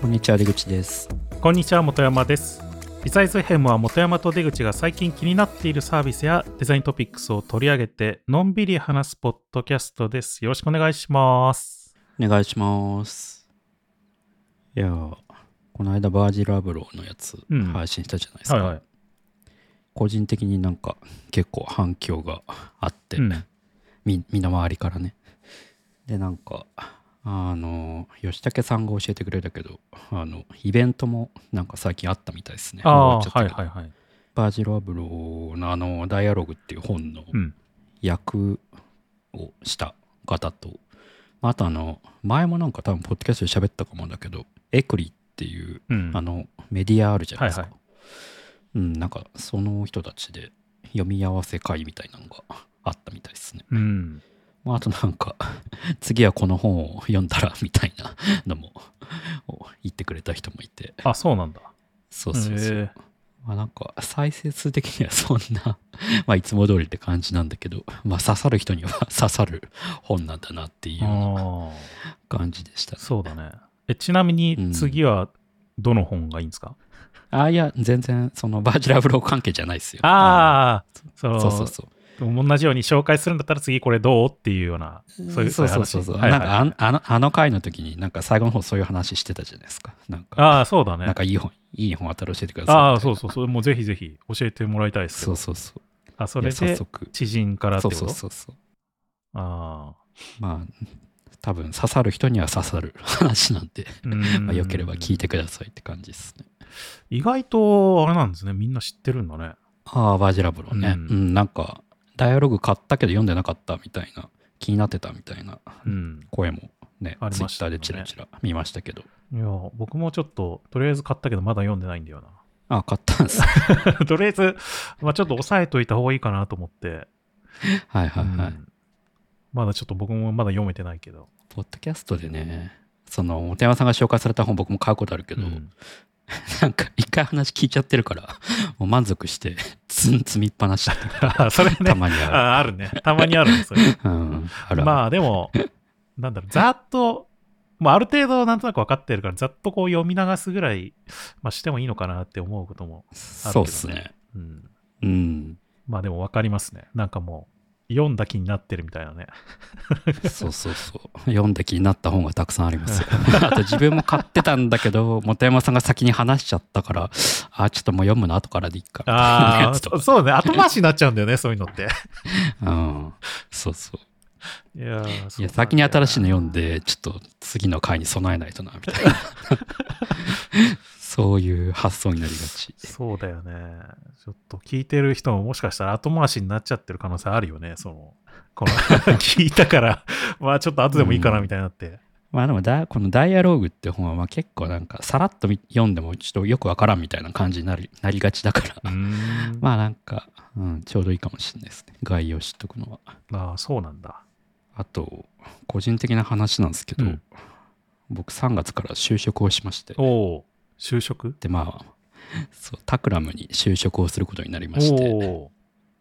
こんにちは出口です。こんにちは本山です。リサイズヘムは本山と出口が最近気になっているサービスやデザイントピックスを取り上げてのんびり話すポッドキャストです。よろしくお願いします。お願いします。いやーこの間バージルアブローのやつうん。配信したじゃないですか、はいはい。個人的になんか結構反響があって、うん。み身の回りからね。でなんかあの吉武さんが教えてくれたけどあのイベントもなんか最近あったみたいですね。あはいはいはい。バージル・アブローのあの「ダイアログ」っていう本のうん。役をした方と、あとあの前もなんか多分ポッドキャストで喋ったかもだけどエクリっていううん。あのメディアあるじゃないですか、はいはうんなんかその人たちで読み合わせ会みたいなのがあったみたいですね、うんまあ、あとなんか 次はこの本を読んだらみたいなのも言ってくれた人もいて。あそうなんだ。そうそうそう、まあなんか再生数的にはそんな まあいつも通りって感じなんだけど、まあ刺さる人には 刺さる本なんだなっていうような感じでした。そうだね。えちなみに次はどの本がいいんですか、あいや、全然そのバージラブロー関係じゃないですよ。ああそうそうそう。同じように紹介するんだったら次これどうっていうようなそういうそうそう話そうそう。はいはいなんかあのあのあの回の時になんか最後の方そういう話してたじゃないですか。なんか、ああそうだねなんかいい本、いい本あったら教えてください。ああそうそうそうもうぜひぜひ教えてもらいたいですそうそうそう。あそれで速。知人からってそうこと？そうそうそう。あまあ、多分刺さる人には刺さる話なんで、あうんまあ、よければ聞いてくださいって感じですね。意外とあれなんですねみんな知ってるんだねああ、バージラブロね。ううんん、なんか、ダイアログ買ったけど読んでなかったみたいな、気になってたみたいなうん。声もね、ありツイッターましたよねでチラチラ見ましたけど。いや僕もちょっととりあえず買ったけどまだ読んでないんだよああ、買ったんです。な とりあえず、まあ、ちょっと押さえといた方がいいかなと思って、はいはいはい。うん。まだちょっと僕もまだ読めてないけど、ポッドキャストでね、その、本山さんが紹介された本僕も買うことあるけど、うん なんか一回話聞いちゃってるから、もう満足して、つん積みっぱなしだってあ それねたまにある。ああるねたまにあるんですようん、あるあるまあでも、なんだろう、ざっと、まあ、ある程度なんとなく分かってるから、ざっとこう読み流すぐらい、まあ、してもいいのかなって思うこともあるけど、ね。そうっすね。うん。うん。まあでも分かりますね。なんかもう、読んだ気になってるみたいなね。そうそうそう。読んだ気になった本がたくさんありますよ。あと自分も買ってたんだけど、本山さんが先に話しちゃったから、あ、ちょっともう読むの後からでいいか。みたいなああ、そそうね。後回しになっちゃうんだよね、そういうのって。うん。そうそう。いやーいや、先に新しいの読んで。で、ちょっと次の回に備えないとな、みたいな。そういう発想になりがち。そうだよね。ちょっと聞いてる人ももしかしたら後回しになっちゃってる可能性あるよね。その、この 聞いたから、まあちょっと後でもいいかなみたいになって。まあでもだ、このダイアローグって本はまあ結構なんかさらっと見読んでもちょっとよくわからんみたいな感じになり なりがちだから。まあなんか、うん、ちょうどいいかもしれないですね。概要知っとくのは。ああ、そうなんだ。あと、個人的な話なんですけど、うん僕3月から就職をしまして、おお就職？でまあ、そう、タクラムに就職をすることになりまして、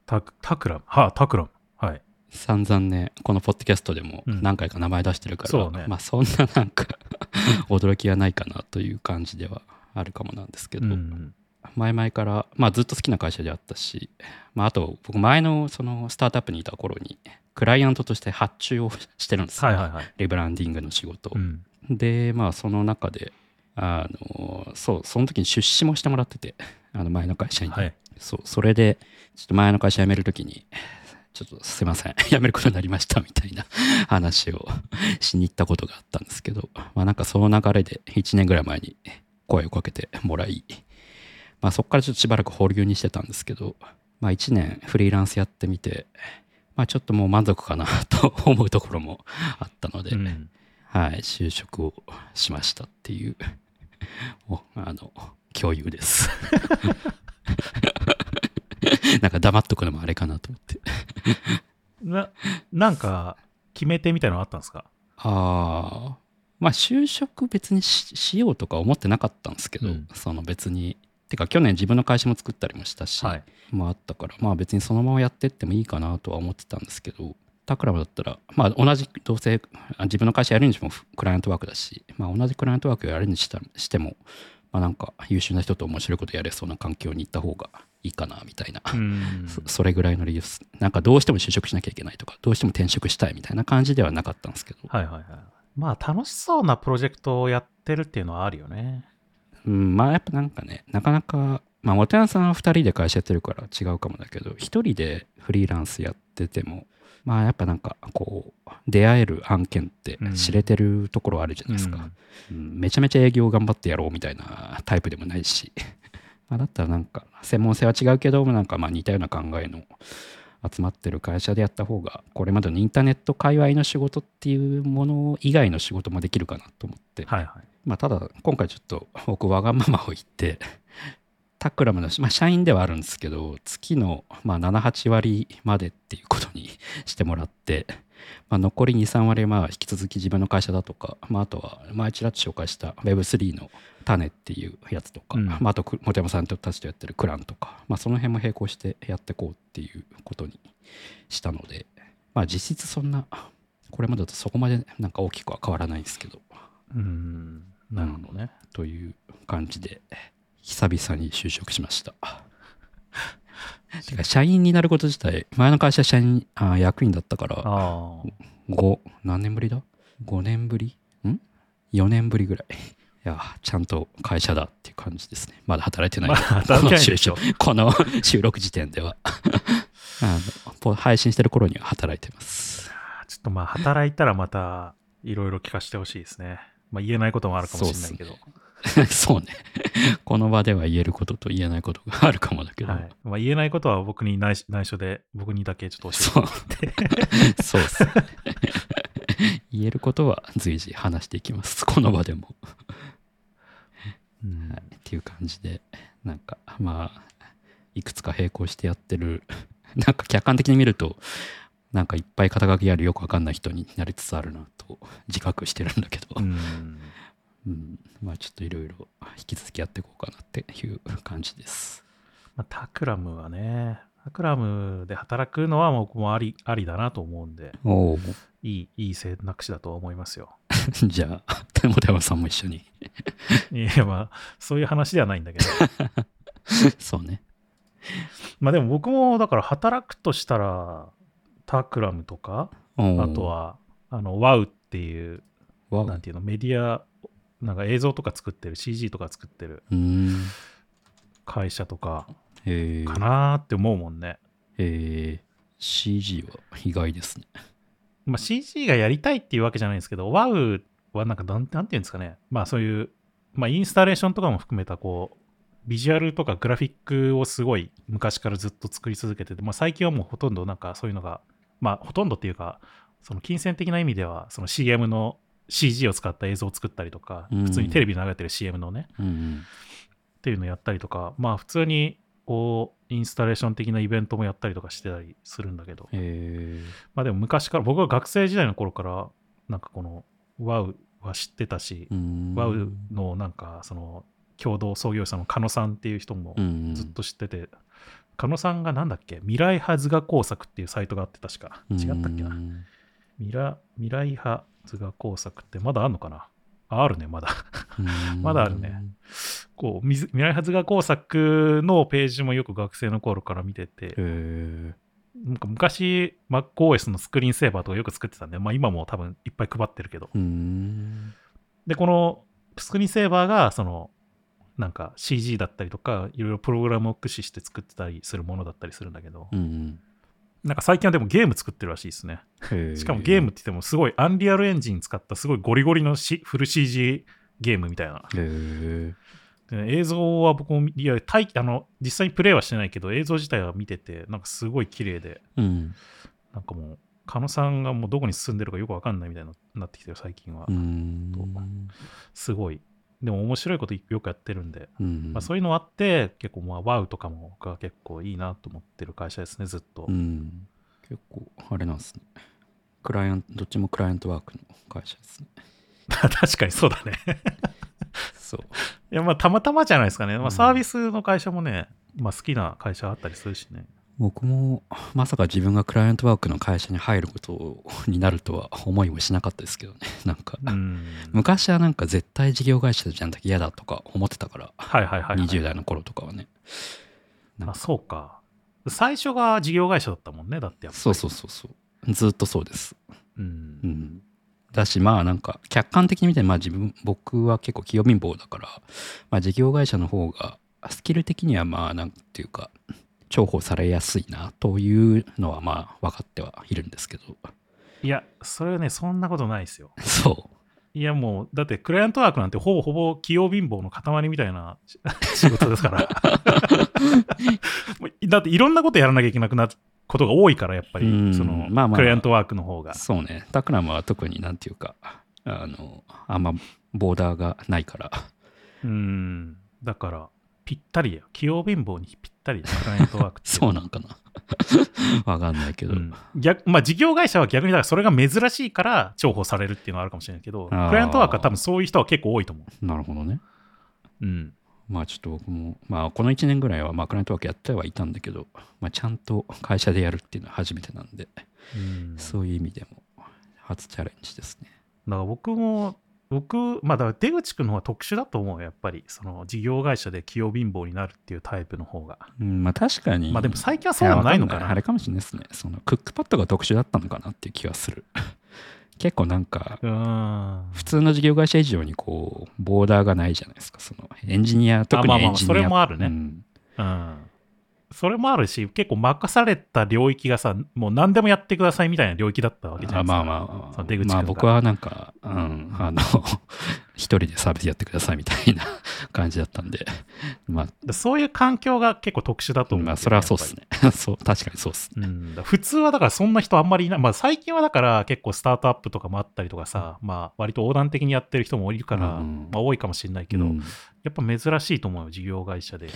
タクタクラム？はあ、タクラム。はい。散々ね、このポッドキャストでもうん何回か名前出してるから、そうねまあそんななんか 驚きはないかなという感じではあるかもなんですけど、うん。前々から、まあ、ずっと好きな会社であったし、まあ、あと僕前のそのスタートアップにいた頃にクライアントとして発注をしてるんですよ、はいはいはい。リブランディングの仕事を、うん。でまあその中であのそうその時に出資もしてもらってて あの前の会社に、はい。そうそれでちょっと前の会社辞める時に ちょっとすいません 辞めることになりましたみたいな話をしに行ったことがあったんですけどまあなんかその流れで1年ぐらい前に声をかけてもらいまあそこからちょっとしばらく保留にしてたんですけどまあ1年フリーランスやってみてまあちょっともう満足かなと思うところもあったので、うん。はい、就職をしましたっていう、おあの、共有です。なんか黙っとくのもあれかなと思って。な、なんか、決め手みたいなのあったんですか？ああ、まあ就職別にししようとか思ってなかったんですけど、うんその別に、てか去年自分の会社も作ったりもしたし、はい。まああったから、まあ別にそのままやってってもいいかなとは思ってたんですけど、タクラムだったら、まあ、同じどうせあ自分の会社やるにしてもクライアントワークだし、まあ、同じクライアントワークをやるにしたしても、まあ、なんか優秀な人と面白いことやれそうな環境に行った方がいいかなみたいな、うんそそれぐらいの理由ですなんかどうしても就職しなきゃいけないとかどうしても転職したいみたいな感じではなかったんですけど、はいはいはい。まあ楽しそうなプロジェクトをやってるっていうのはあるよね。うん、まあやっぱなんかねなかなかまあ元山さんは2人で会社やってるから違うかもだけど1人でフリーランスやっててもまあやっぱなんかこう出会える案件ってうん知れてるところあるじゃないですか、うん。うんめちゃめちゃ営業頑張ってやろうみたいなタイプでもないし。まあだったらなんか専門性は違うけどなんかまあ似たような考えの集まってる会社でやった方がこれまでのインターネット界隈の仕事っていうもの以外の仕事もできるかなと思って、はいはい。まあ、ただ今回ちょっと僕わがままを言ってタクラムの、まあ、社員ではあるんですけど月のまあ78割までっていうことに してもらって、まあ、残り23割はまあ引き続き自分の会社だとか、まあ、あとは前ちらっと紹介した Web3 の種っていうやつとか、うんまあ、あとく本山さんたちとやってるクランとか、まあ、その辺も並行してやっていこうっていうことにしたので、まあ、実質そんなこれまでとそこまでなんか大きくは変わらないんですけどうん。なるほどね。という感じで久々に就職しました。てか社員になること自体前の会社社員あ役員だったからああ。5何年ぶりだ ?5 年ぶり？ん ?4 年ぶりぐらい。いやちゃんと会社だっていう感じですね。まだ働いてない。まだ働いてないでしょこの就職この収録時点では あのポ配信してる頃には働いてます。ちょっとまあ働いたらまたいろいろ聞かせてほしいですね。まあ言えないこともあるかもしれないけど。そうね。この場では言えることと言えないことがあるかもだけど。はいまあ、言えないことは僕に内緒内緒で僕にだけちょっと教そうえてもらって。そう ですね。言えることは随時話していきます。この場でも。うんはい、っていう感じで、なんかまあ、いくつか並行してやってる、なんか客観的に見ると、なんかいっぱい肩書きあるよくわかんない人になりつつあるなと自覚してるんだけど、うんうんまあちょっといろいろ引き続きやっていこうかなっていう感じです。まあ、タクラムはね、タクラムで働くのは僕もありありだなと思うんで、おお。いいいい選択肢だとは思いますよ。じゃあ、手本山さんも一緒に。いや、まあ、そういう話ではないんだけど。そうね。まあでも僕もだから働くとしたら、タクラムとか、あと、は、あの、WOW っていう、わなんていうの、メディア、なんか映像とか作ってる、CG とか作ってる。会社とか。かなーって思うもんね。えー、CG は意外ですね。まあ、CG がやりたいっていうわけじゃないんですけど、WOW はなんかなん、なんていうんですかね、まあそういう、まあインスタレーションとかも含めた、こう、ビジュアルとかグラフィックをすごい昔からずっと作り続けてて、まあ最近はもうほとんどなんかそういうのが、まあほとんどっていうか、その金銭的な意味では、その CM の CG を使った映像を作ったりとか、うん。普通にテレビで流れてる CM のね、うんうん。っていうのをやったりとか、まあ普通にこう、インスタレーション的なイベントもやったりとかしてたりするんだけど、えまあでも昔から、僕は学生時代の頃から、なんかこの WOW は知ってたしー、、うーん WOW のなんかその共同創業者の狩野さんっていう人もうんうん。ずっと知ってて、狩野さんがなんだっけ？未来派図画工作っていうサイトがあって確か。違ったっけな？未来派図画工作ってまだあんのかな？ああるね、まだ。うん。まだあるね。こう、未来派図画工作のページもよく学生の頃から見てて、へなんか昔 MacOS のスクリーンセーバーとかよく作ってたんで、まあ今も多分いっぱい配ってるけど。で、このスクリーンセーバーが、その、なんか CG だったりとか、いろいろプログラムを駆使して作ってたりするものだったりするんだけど、うんなんか最近はでもゲーム作ってるらしいですね。うんしかもゲームって言ってもすごいアンリアルエンジン使ったすごいゴリゴリのしフル CG ゲームみたいな。映像は僕も、いや、あの、実際にプレイはしてないけど、映像自体は見てて、なんかすごい綺麗で、うんなんかもう、狩野さんがもうどこに進んでるかよくわかんないみたいになってきてる、最近はすごい。でも面白いことよくやってるんで、うんまあ、そういうのあって、結構まあ、WOW とかもが結構いいなと思ってる会社ですね、ずっと。うん結構あれなんですねクライアントどっちもクライアントワークの会社ですね 確かにそうだね。そういや、まあ、たまたまじゃないですかね。まあ、うんサービスの会社もね、まあ、好きな会社あったりするしね。僕もまさか自分がクライアントワークの会社に入ること になるとは思いもしなかったですけどね。なんか、うん。昔はなんか絶対事業会社じゃなきゃ嫌だとか思ってたから、はいはいはい、はい。20代の頃とかはね。あ、かそうか。最初が事業会社だったもんね、だってやっぱり。そうそうそうそう。ずっとそうです。う。うんん。だしまあなんか客観的に見てまあ自分僕は結構器用貧乏だから、まあ、事業会社の方がスキル的にはまあなんていうか重宝されやすいなというのはまあ分かってはいるんですけどいや、それはね、そんなことないですよ。そいや、もう、だってクライアントワークなんてほぼほぼ器用貧乏の塊みたいなし 仕事ですから。だっていろんなことやらなきゃいけなくなることが多いから、やっぱうんり、その、まあまあクライアントワークの方がう。そうねタクラムは特になんていうかあのあんまボーダーがないからうん。だから、ぴったりだよ。器用貧乏にぴったりだよクライアントワークって。そうなんかな 分かんないけど、うん逆まあ、事業会社は逆にだからそれが珍しいから重宝されるっていうのはあるかもしれないけど、クライアントワークは多分そういう人は結構多いと思なるほどねう。うん。まあちょっと僕も、まあこの1年ぐらいはまあクライアントワークやってはいたんだけど、まあちゃんと会社でやるっていうのは初めてなんで、うんそういう意味でも初チャレンジですね。だから僕も、僕、まあだから出口くんの方が特殊だと思うよ、やっぱり。その事業会社で器用貧乏になるっていうタイプの方が。うん、まあ確かに。まあでも最近はそうでもないのかな。やわんあれかもしれないですね。そのクックパッドが特殊だったのかなっていう気がする。結構なんか、うん。普通の事業会社以上にこう、ボーダーがないじゃないですか。そのエンジニア、特にまあまあエンジニア。それもあるねうんうん。それもあるし、結構任された領域がさ、もう何でもやってくださいみたいな領域だったわけじゃないですか。あまあまあその出口まあ僕はなんか、うん、あの、一人でサービスやってくださいみたいな感じだったんで、まあ、でそういう環境が結構特殊だと思う、まあ、それはそうっすね。ね。そう、確かにそうっすね。うん、普通はだからそんな人あんまりいない、まあ、最近はだから結構スタートアップとかもあったりとかさ、まあ割と横断的にやってる人もいるから、うんまあ多いかもしれないけど、うんやっぱ珍しいと思うよ、事業会社で。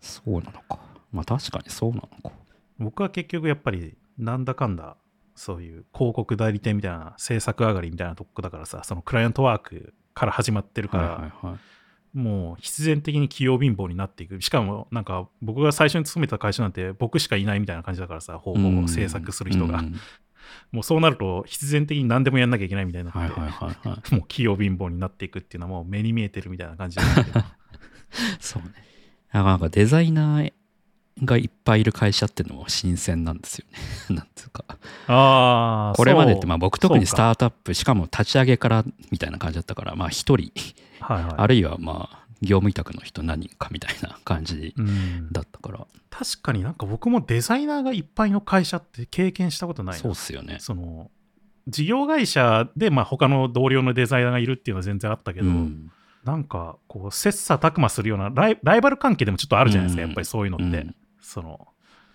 そうなのか。まあ確かにそうなのか。僕は結局やっぱりなんだかんだそういう広告代理店みたいな制作上がりみたいなとこだからさ、そのクライアントワークから始まってるから、はいはいはい。もう必然的に器用貧乏になっていく。しかもなんか僕が最初に勤めた会社なんて僕しかいないみたいな感じだからさ、ほぼほぼ制作する人が。うん もうそうなると必然的に何でもやんなきゃいけないみたいになって、はいはいはいはい。もう器用貧乏になっていくっていうのはもう目に見えてるみたいな感じだけど そうね。なんかデザイナーがいっぱいいる会社っていうのも新鮮なんですよね。なんていうか。ああ、これまでってまあ僕特にスタートアップ、しかも立ち上げからみたいな感じだったから、まあ一人、かはいはい、あるいはまあ業務委託の人何人かみたいな感じうん。だったから、確かになんか僕もデザイナーがいっぱいの会社って経験したことないな。そうっすよね。その事業会社でまあ他の同僚のデザイナーがいるっていうのは全然あったけど、うん。なんかこう切磋琢磨するようなライライバル関係でもちょっとあるじゃないですか、うん。やっぱりそういうのって、うんその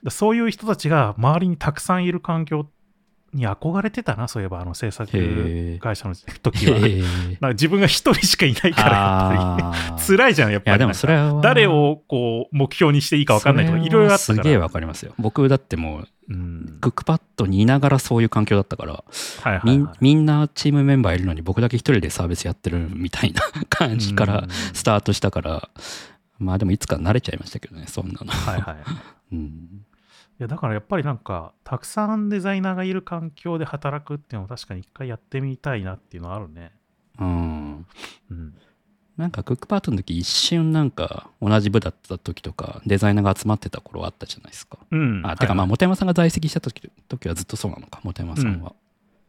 だそういう人たちが周りにたくさんいる環境に憧れてたなそういえばあの制作会社の時は。なんか自分が一人しかいないからやっぱり。辛いじゃんやっぱり。なんかもそれは。誰をこう目標にしていいか分かんないとかいろいろあったから。すげえわかりますよ。僕だってもううん。クックパッドにいながらそういう環境だったから、はいはいみんはいみんなチームメンバーいるのに僕だけ一人でサービスやってるみたいな感じからうん。スタートしたからまあでもいつか慣れちゃいましたけどねそんなの、はいはい。うん、いやだからやっぱりなんかたくさんデザイナーがいる環境で働くっていうのは確かに一回やってみたいなっていうのはあるね。うん、うん。なんかクックパッドの時一瞬なんか同じ部だった時とかデザイナーが集まってた頃あったじゃないですか、うん。あてかまあはいはい本山さんが在籍した時時はずっとそうなのか。本山さんは、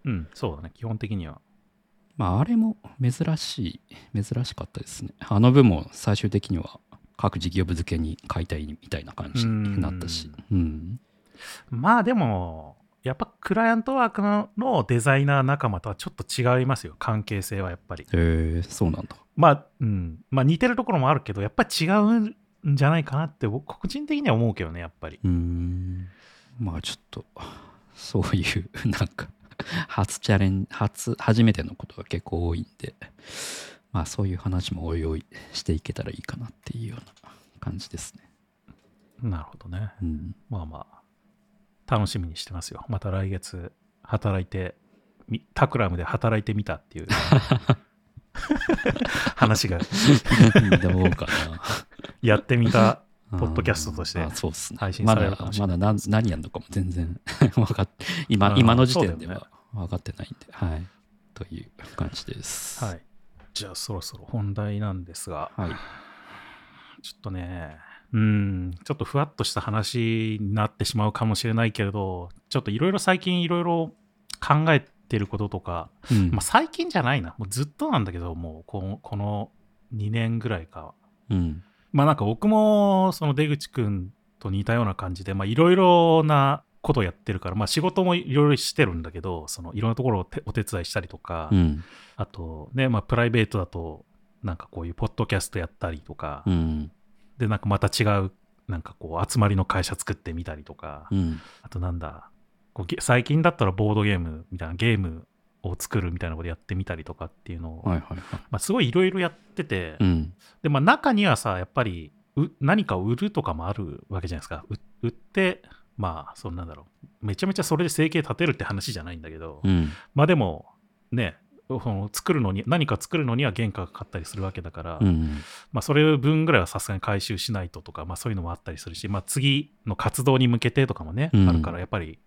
うん、そうだね、基本的には。まああれも珍しい珍しかったですね。あの部も最終的には各事業部付けに解体みたいな感じになったし。うん。まあでも、やっぱクライアントワークののデザイナー仲間とはちょっと違いますよ、関係性はやっぱり。へえそうなんだ。まあ、うん。まあ似てるところもあるけど、やっぱり違うんじゃないかなって、僕個人的には思うけどね、やっぱり。うーん。まあちょっとそういうなんか初チャレン初初めてのことが結構多いんでまあそういう話もおいおいしていけたらいいかなっていうような感じですね。なるほどね。うん、まあまあ、楽しみにしてますよ。また来月、働いて、みタクラムで働いてみたっていう 話が、どうかな。やってみたポッドキャストとしてあそうっすね。配信されるまだかもしれないまだ何何やるのかも全然 分かっ今うん今の時点では分かってないんで、はい。という感じです。はい。じゃあそろそろ本題なんですが、はい。ちょっとね、うん、ちょっとふわっとした話になってしまうかもしれないけれど、ちょっといろいろ最近いろいろ考えてることとか、うんまあ、最近じゃないな、もうずっとなんだけど、もうこのこの2年ぐらいか。うん。まあなんか僕もその出口くんと似たような感じで、まあいろいろなことやってるから、まあ仕事もいろいろしてるんだけど、そのいろんなところをてお手伝いしたりとか、うん。あとね、まあプライベートだと、なんかこういうポッドキャストやったりとか、うん。で、なんかまた違う、なんかこう集まりの会社作ってみたりとか、うん。あとなんだ、こうゲ最近だったらボードゲームみたいなゲームを作るみたいなことやってみたりとかっていうのを、はいはいはい。まあすごいいろいろやってて、うん。で、まあ、中にはさ、やっぱりう何かを売るとかもあるわけじゃないですか。う売って、まあ、そんなんだろう。めちゃめちゃそれで生計立てるって話じゃないんだけど、うん。まあでも、ね、その作るのに、何か作るのには原価がかかったりするわけだから、うん。まあそれ分ぐらいはさすがに回収しないととか、まあそういうのもあったりするし、まあ次の活動に向けてとかもね、うんあるから、やっぱり、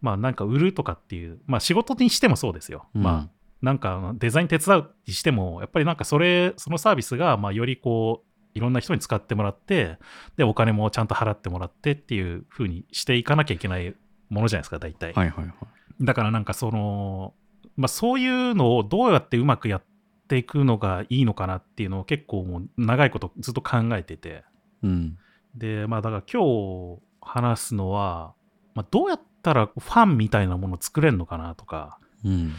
まあなんか売るとかっていう、まあ仕事にしてもそうですよ。まあなんかデザイン手伝うにしても、やっぱりなんかそれ、そのサービスが、まあよりこう、いろんな人に使ってもらって、で、お金もちゃんと払ってもらってっていう風にしていかなきゃいけないものじゃないですか、大体。はいはいはい。だからなんかその、まあそういうのをどうやってうまくやっていくのがいいのかなっていうのを結構もう長いことずっと考えてて。うん。で、まあだから今日話すのは、まあどうやったらファンみたいなものを作れるのかなとか、うん。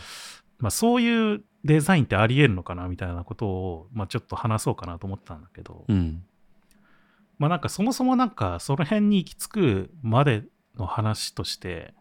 まあ、そういうデザインってあり得るのかなみたいなことを、まあ、ちょっと話そうかなと思ったんだけど、うん。まあなんかそもそもなんかその辺に行き着くまでの話として、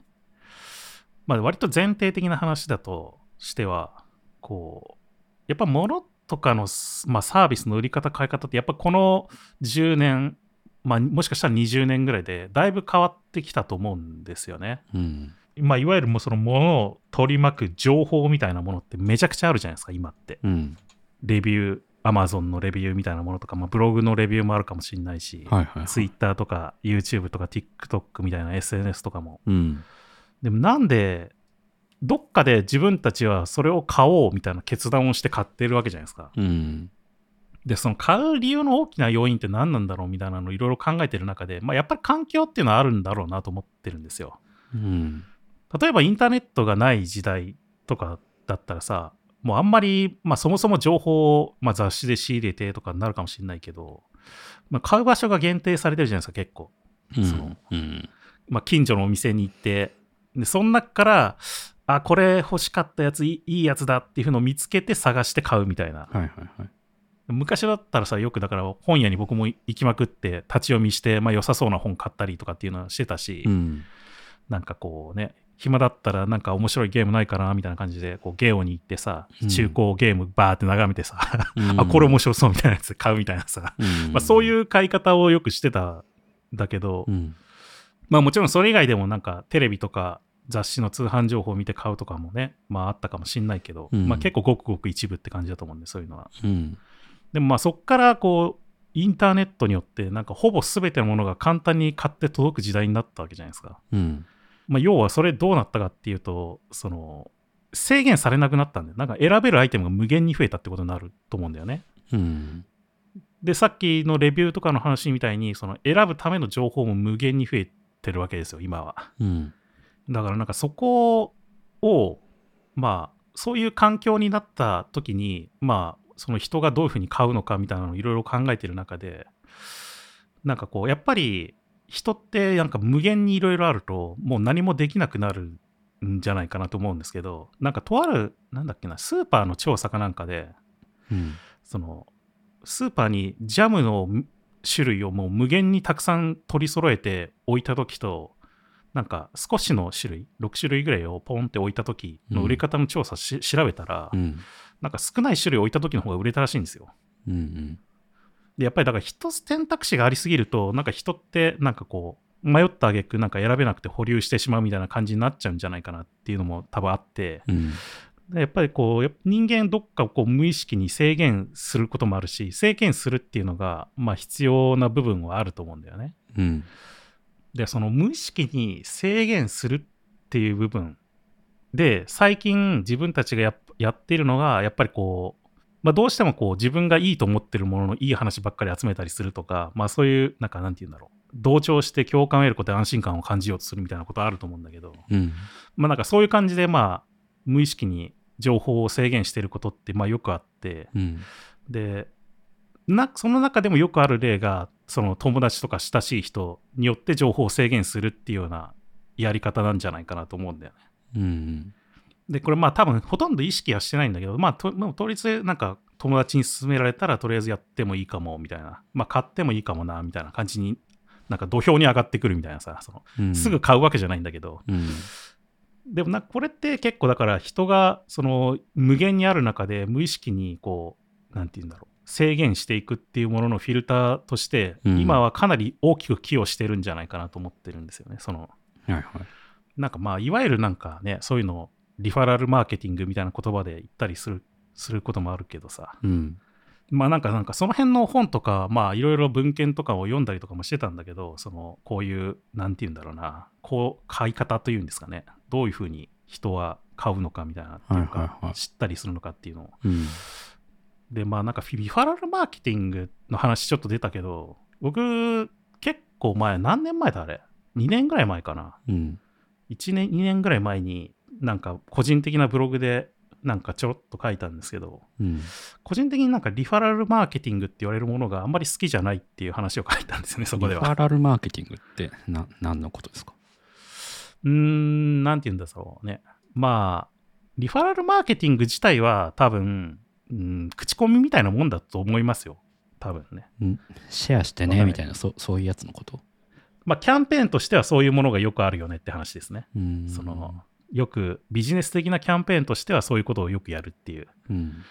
まあ割と前提的な話だとしては、こう、やっぱ物とかの、まあ、サービスの売り方変え方ってやっぱこの10年、まあもしかしたら20年ぐらいでだいぶ変わってきたと思うんですよね。うん。まあいわゆるもうその物を取り巻く情報みたいなものってめちゃくちゃあるじゃないですか、今って。うん。レビュー、アマゾンのレビューみたいなものとか、まあ、ブログのレビューもあるかもしれないし、はいはいはい。ツイッターとか YouTube とか TikTok みたいな SNS とかも。うん。でもなんで、どっかで自分たちはそれを買おうみたいな決断をして買ってるわけじゃないですか。うん。で、その買う理由の大きな要因って何なんだろうみたいなのをいろいろ考えてる中で、まあ、やっぱり環境っていうのはあるんだろうなと思ってるんですよ。うん。例えばインターネットがない時代とかだったらさ、もうあんまり、まあそもそも情報を、まあ、雑誌で仕入れてとかになるかもしれないけど、まあ、買う場所が限定されてるじゃないですか、結構。うんそのうん。まあ近所のお店に行って、で、その中から、あ、これ欲しかったやついいいいやつだっていうのを見つけて探して買うみたいな。はいはいはい。昔だったらさ、よくだから本屋に僕も行きまくって立ち読みして、まあ良さそうな本買ったりとかっていうのはしてたし、うん。なんかこうね、暇だったらなんか面白いゲームないかなみたいな感じで、こうゲオに行ってさうん、中古ゲームバーって眺めてさ、うんあ、これ面白そうみたいなやつ買うみたいなさ、うんまあそういう買い方をよくしてたんだけど、うん。まあもちろんそれ以外でもなんかテレビとか雑誌の通販情報を見て買うとかもね、まああったかもしんないけど、うんまあ結構ごくごく一部って感じだと思うんで、そういうのは。うん。でもまあそっからこう、インターネットによってなんかほぼ全てのものが簡単に買って届く時代になったわけじゃないですか。うん。まあ、要はそれどうなったかっていうと、その、制限されなくなったんだよ。なんか選べるアイテムが無限に増えたってことになると思うんだよね。うん。で、さっきのレビューとかの話みたいに、その選ぶための情報も無限に増えてるわけですよ、今は。うん。だからなんかそこを、まあ、そういう環境になった時に、まあ、その人がどういうふうに買うのかみたいなのをいろいろ考えてる中で、なんかこう、やっぱり人ってなんか無限にいろいろあると、もう何もできなくなるんじゃないかなと思うんですけど、なんかとある、なんだっけな、スーパーの調査かなんかで、うん。その、スーパーにジャムの種類をもう無限にたくさん取り揃えて置いた時と、なんか少しの種類、6種類ぐらいをポンって置いた時の売り方の調査し、調べたら、うん。なんか少ない種類置いた時の方が売れたらしいんですよ。うん。で、やっぱりだから一つ選択肢がありすぎると、なんか人ってなんかこう、迷った挙句なんか選べなくて保留してしまうみたいな感じになっちゃうんじゃないかなっていうのも多分あって、うん。でやっぱりこう人間どっかこう無意識に制限することもあるし制限するっていうのがまあ必要な部分はあると思うんだよね。うん。でその無意識に制限するっていう部分で最近自分たちがやっているのがやっぱりこう、まあ、どうしてもこう自分がいいと思ってるもののいい話ばっかり集めたりするとか、まあ、そういうなんかなんて言うんだろう同調して共感を得ることで安心感を感じようとするみたいなことあると思うんだけど、うん。まあ、なんかそういう感じでまあ無意識に情報を制限していることってまあよくあってうん。でなその中でもよくある例がその友達とか親しい人によって情報を制限するっていうようなやり方なんじゃないかなと思うんだよね。うん。でこれまあ多分ほとんど意識はしてないんだけどまあともう当日なんか友達に勧められたらとりあえずやってもいいかもみたいなまあ買ってもいいかもなみたいな感じになんか土俵に上がってくるみたいなさそのうん。すぐ買うわけじゃないんだけど、うん。でもなこれって結構だから人がその無限にある中で無意識にこうなんて言うんだろう制限していくっていうもののフィルターとして、うん今はかなり大きく寄与してるんじゃないかなと思ってるんですよね。そのはいはい。なんかまあいわゆるなんかねそういうのをリファラルマーケティングみたいな言葉で言ったりするすることもあるけどさ。うん。まあなんかなんかその辺の本とかまあいろいろ文献とかを読んだりとかもしてたんだけどそのこういうなんて言うんだろうな。こう買い方というんですかね。どういうふうに人は買うのかみたいなっていうか、はいはいはい。知ったりするのかっていうのを。うん。でまあなんかフィリファラルマーケティングの話ちょっと出たけど僕結構前何年前だあれ？2年ぐらい前かな。うん。1年2年ぐらい前になんか個人的なブログでなんかちょろっと書いたんですけどうん。個人的になんかリファラルマーケティングって言われるものがあんまり好きじゃないっていう話を書いたんですよね そこでリファはラルマーケティングってな何のことですか？うーんなんて言うんだろうね。まあリファラルマーケティング自体は多分、うん、口コミみたいなもんだと思いますよ。多分ね。シェアしてねみたいなそそういうやつのこと？まあキャンペーンとしてはそういうものがよくあるよねって話ですね。うん。そのよくビジネス的なキャンペーンとしてはそういうことをよくやるっていう。うん。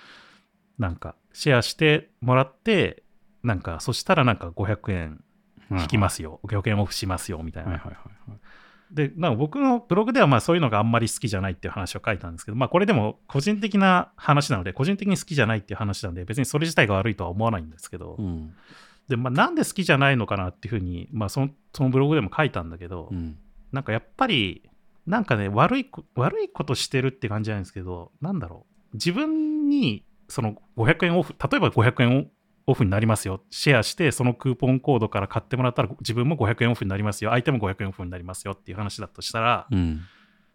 なんかシェアしてもらってなんかそしたらなんか500円引きますよ、500円オフしますよみたいな、はいはいはいはい。でなんか僕のブログではまあそういうのがあんまり好きじゃないっていう話を書いたんですけど、まあ、これでも個人的な話なので個人的に好きじゃないっていう話なので別にそれ自体が悪いとは思わないんですけど、うん。でまあ、なんで好きじゃないのかなっていうふうに、まあ、そのそのブログでも書いたんだけど、うん。なんかやっぱりなんかね悪いこ悪いことしてるって感じなんですけどなんだろう。自分にその500円オフ例えば500円オフになりますよ。シェアしてそのクーポンコードから買ってもらったら自分も500円オフになりますよ。相手も500円オフになりますよ。っていう話だとしたらうん。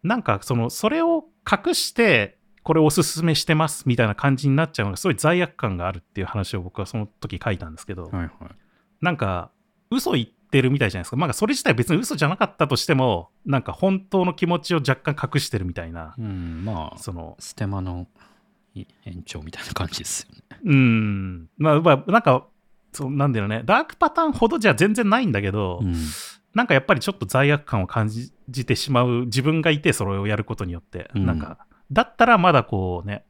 なんかそのそれを隠してこれおすすめしてますみたいな感じになっちゃうのがすごい罪悪感があるっていう話を僕はその時書いたんですけど、はいはい。なんか嘘言ってるみたいじゃないですか。なんかそれ自体別に嘘じゃなかったとしても、なんか本当の気持ちを若干隠してるみたいな、うんまあその、ステマのい延長みたいな感じですよね。うーん、まあ、まあ、なんか、そうなんだよね、ダークパターンほどじゃ全然ないんだけど、うん。なんかやっぱりちょっと罪悪感を感じてしまう自分がいて、それをやることによって、うん。なんか、だったらまだこうね、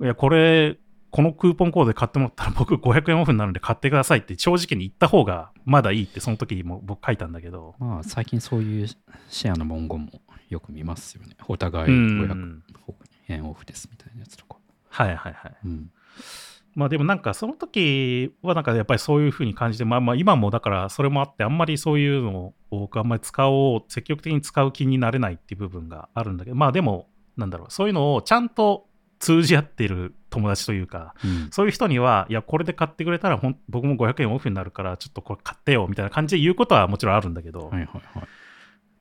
いや、これ、このクーポンコードで買ってもらったら僕500円オフになるんで買ってくださいって正直に言った方がまだいいってその時も僕書いたんだけど、まあ最近そういうシェアの文言もよく見ますよね。お互いうん500円オフですみたいなやつとか。はいはいはい。うん。まあでもなんかその時はなんかやっぱりそういう風に感じて、まあまあ今もだからそれもあってあんまりそういうのを僕あんまり使おう、積極的に使う気になれないっていう部分があるんだけど、まあでもなんだろう、そういうのをちゃんと通じ合っている友達というか、うん。そういう人には、いや、これで買ってくれたらほん僕も500円オフになるから、ちょっとこれ買ってよみたいな感じで言うことはもちろんあるんだけど、はいはいはい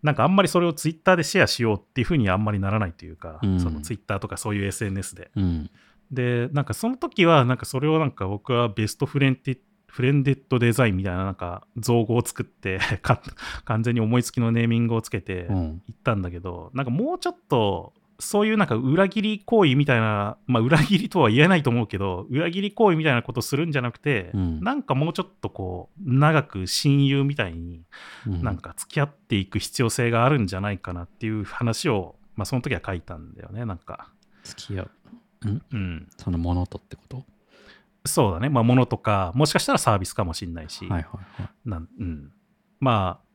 なんかあんまりそれをツイッターでシェアしようっていう風にはあんまりならないというか、うん。そのツイッターとかそういう SNS で。うん。で、なんかその時は、なんかそれをなんか僕はベストフレンティフレンデッドデザインみたいななんか造語を作ってか 完全に思いつきのネーミングをつけてうん。行ったんだけど、なんかもうちょっとそういうなんか裏切り行為みたいな、まあ裏切りとは言えないと思うけど、裏切り行為みたいなことするんじゃなくて、うん。なんかもうちょっとこう、長く親友みたいにうん。なんか付き合っていく必要性があるんじゃないかなっていう話を、まあその時は書いたんだよね、なんか。付き合う。うん。そのものとってこと？そうだね。まあ物とか、もしかしたらサービスかもしれないし、はいはいはい。なんうん、まあ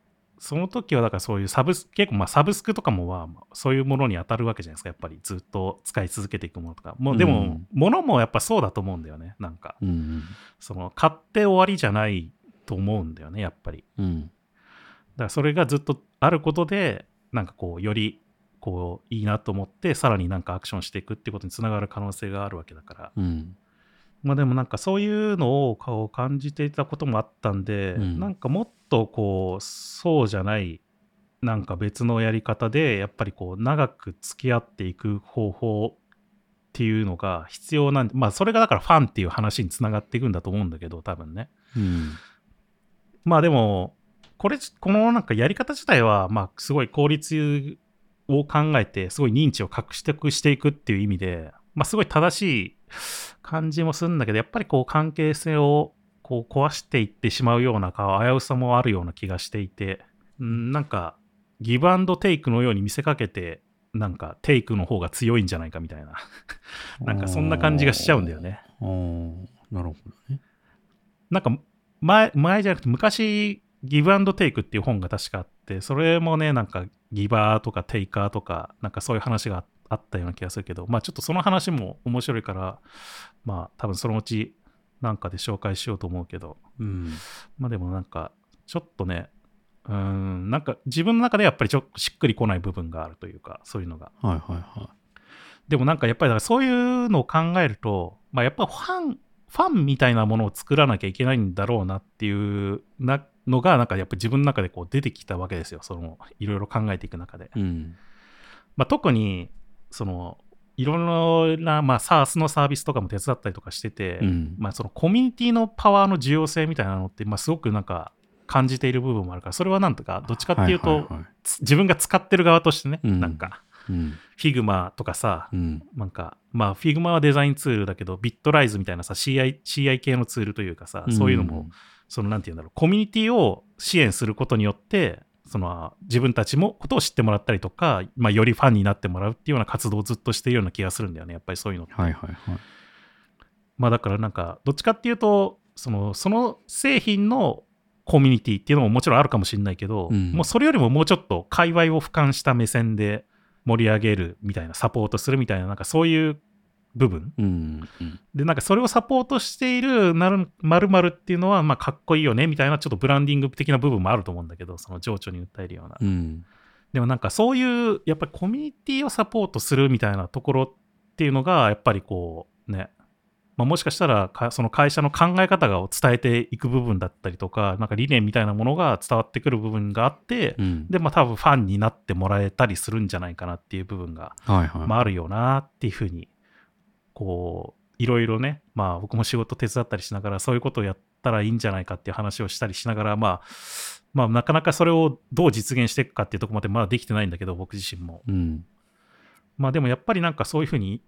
その時はだからそういうサブス結構まあサブスクとかもまあそういうものに当たるわけじゃないですか。やっぱりずっと使い続けていくものとか。もうでも、うん物もやっぱそうだと思うんだよね。なんかうんその買って終わりじゃないと思うんだよねやっぱり。うん。だからそれがずっとあることでなんかこうよりこういいなと思ってさらになんかアクションしていくっていうことにつながる可能性があるわけだから。うん。まあでもなんかそういうのを感じていたこともあったんで、うん。なんかもっとこうそうじゃないなんか別のやり方でやっぱりこう長く付き合っていく方法っていうのが必要なんでまあそれがだからファンっていう話につながっていくんだと思うんだけど多分ねうん。まあでもこれこのなんかやり方自体はまあすごい効率を考えてすごい認知を獲得していくっていう意味でまあすごい正しい感じもするんだけどやっぱりこう関係性をこう壊していってしまうようなか危うさもあるような気がしていてうんなんかギブアンドテイクのように見せかけてなんかテイクの方が強いんじゃないかみたいな なんかそんな感じがしちゃうんだよね。なるほどね。なんか前前じゃなくて昔ギブアンドテイクっていう本が確かあってそれもねなんかギバーとかテイカーとかなんかそういう話があったような気がするけどまあちょっとその話も面白いからまあ多分そのうちなんかで紹介しようと思うけどうん。まあでもなんかちょっとねうーんなんか自分の中でやっぱりちょっとしっくりこない部分があるというかそういうのがはいはいはでもなんかやっぱりだからそういうのを考えると、まあ、やっぱファン、ファンみたいなものを作らなきゃいけないんだろうなっていうなのが、なんかやっぱ自分の中でこう出てきたわけですよ。その、いろいろ考えていく中で。い。うん。まあ、特に、その、いろいろな、まあ、SARS のサービスとかも手伝ったりとかしてて、うん。まあ、そのコミュニティのパワーの重要性みたいなのって、まあ、すごくなんか感じている部分もあるから、それはなんとか、どっちかっていうと、はいはいはいつ自分が使ってる側としてね、うんなんか、うん。Figma とかさ、うん。なんか、まあ、Figma はデザインツールだけど、ビットライズみたいなさ、CI, CI 系のツールというかさ、そういうのも、その、なんていうんだろう、コミュニティを支援することによって、その、自分たちも、ことを知ってもらったりとか、まあ、よりファンになってもらうっていうような活動をずっとしているような気がするんだよね、やっぱりそういうのって。はいはいはい。まあ、だからなんか、どっちかっていうと、その、その製品のコミュニティっていうのももちろんあるかもしれないけど、うんもうそれよりももうちょっと界隈を俯瞰した目線で盛り上げるみたいな、サポートするみたいな、なんかそういう部分うん。うん。で、なんかそれをサポートしているなる〇〇っていうのは、まあかっこいいよねみたいな、ちょっとブランディング的な部分もあると思うんだけど、その情緒に訴えるような。うん。でもなんかそういう、やっぱりコミュニティをサポートするみたいなところっていうのが、やっぱりこう、ね、まあ、もしかしたらか、その会社の考え方を伝えていく部分だったりとか、なんか理念みたいなものが伝わってくる部分があって、うん。で、まあ多分ファンになってもらえたりするんじゃないかなっていう部分がはいはい。まあ、あるよなっていうふうに、こう、いろいろね、まあ僕も仕事手伝ったりしながら、そういうことをやったらいいんじゃないかっていう話をしたりしながら、まあ、まあなかなかそれをどう実現していくかっていうところまでまだできてないんだけど、僕自身も。うん。まあでもやっぱりなんかそういうふうに、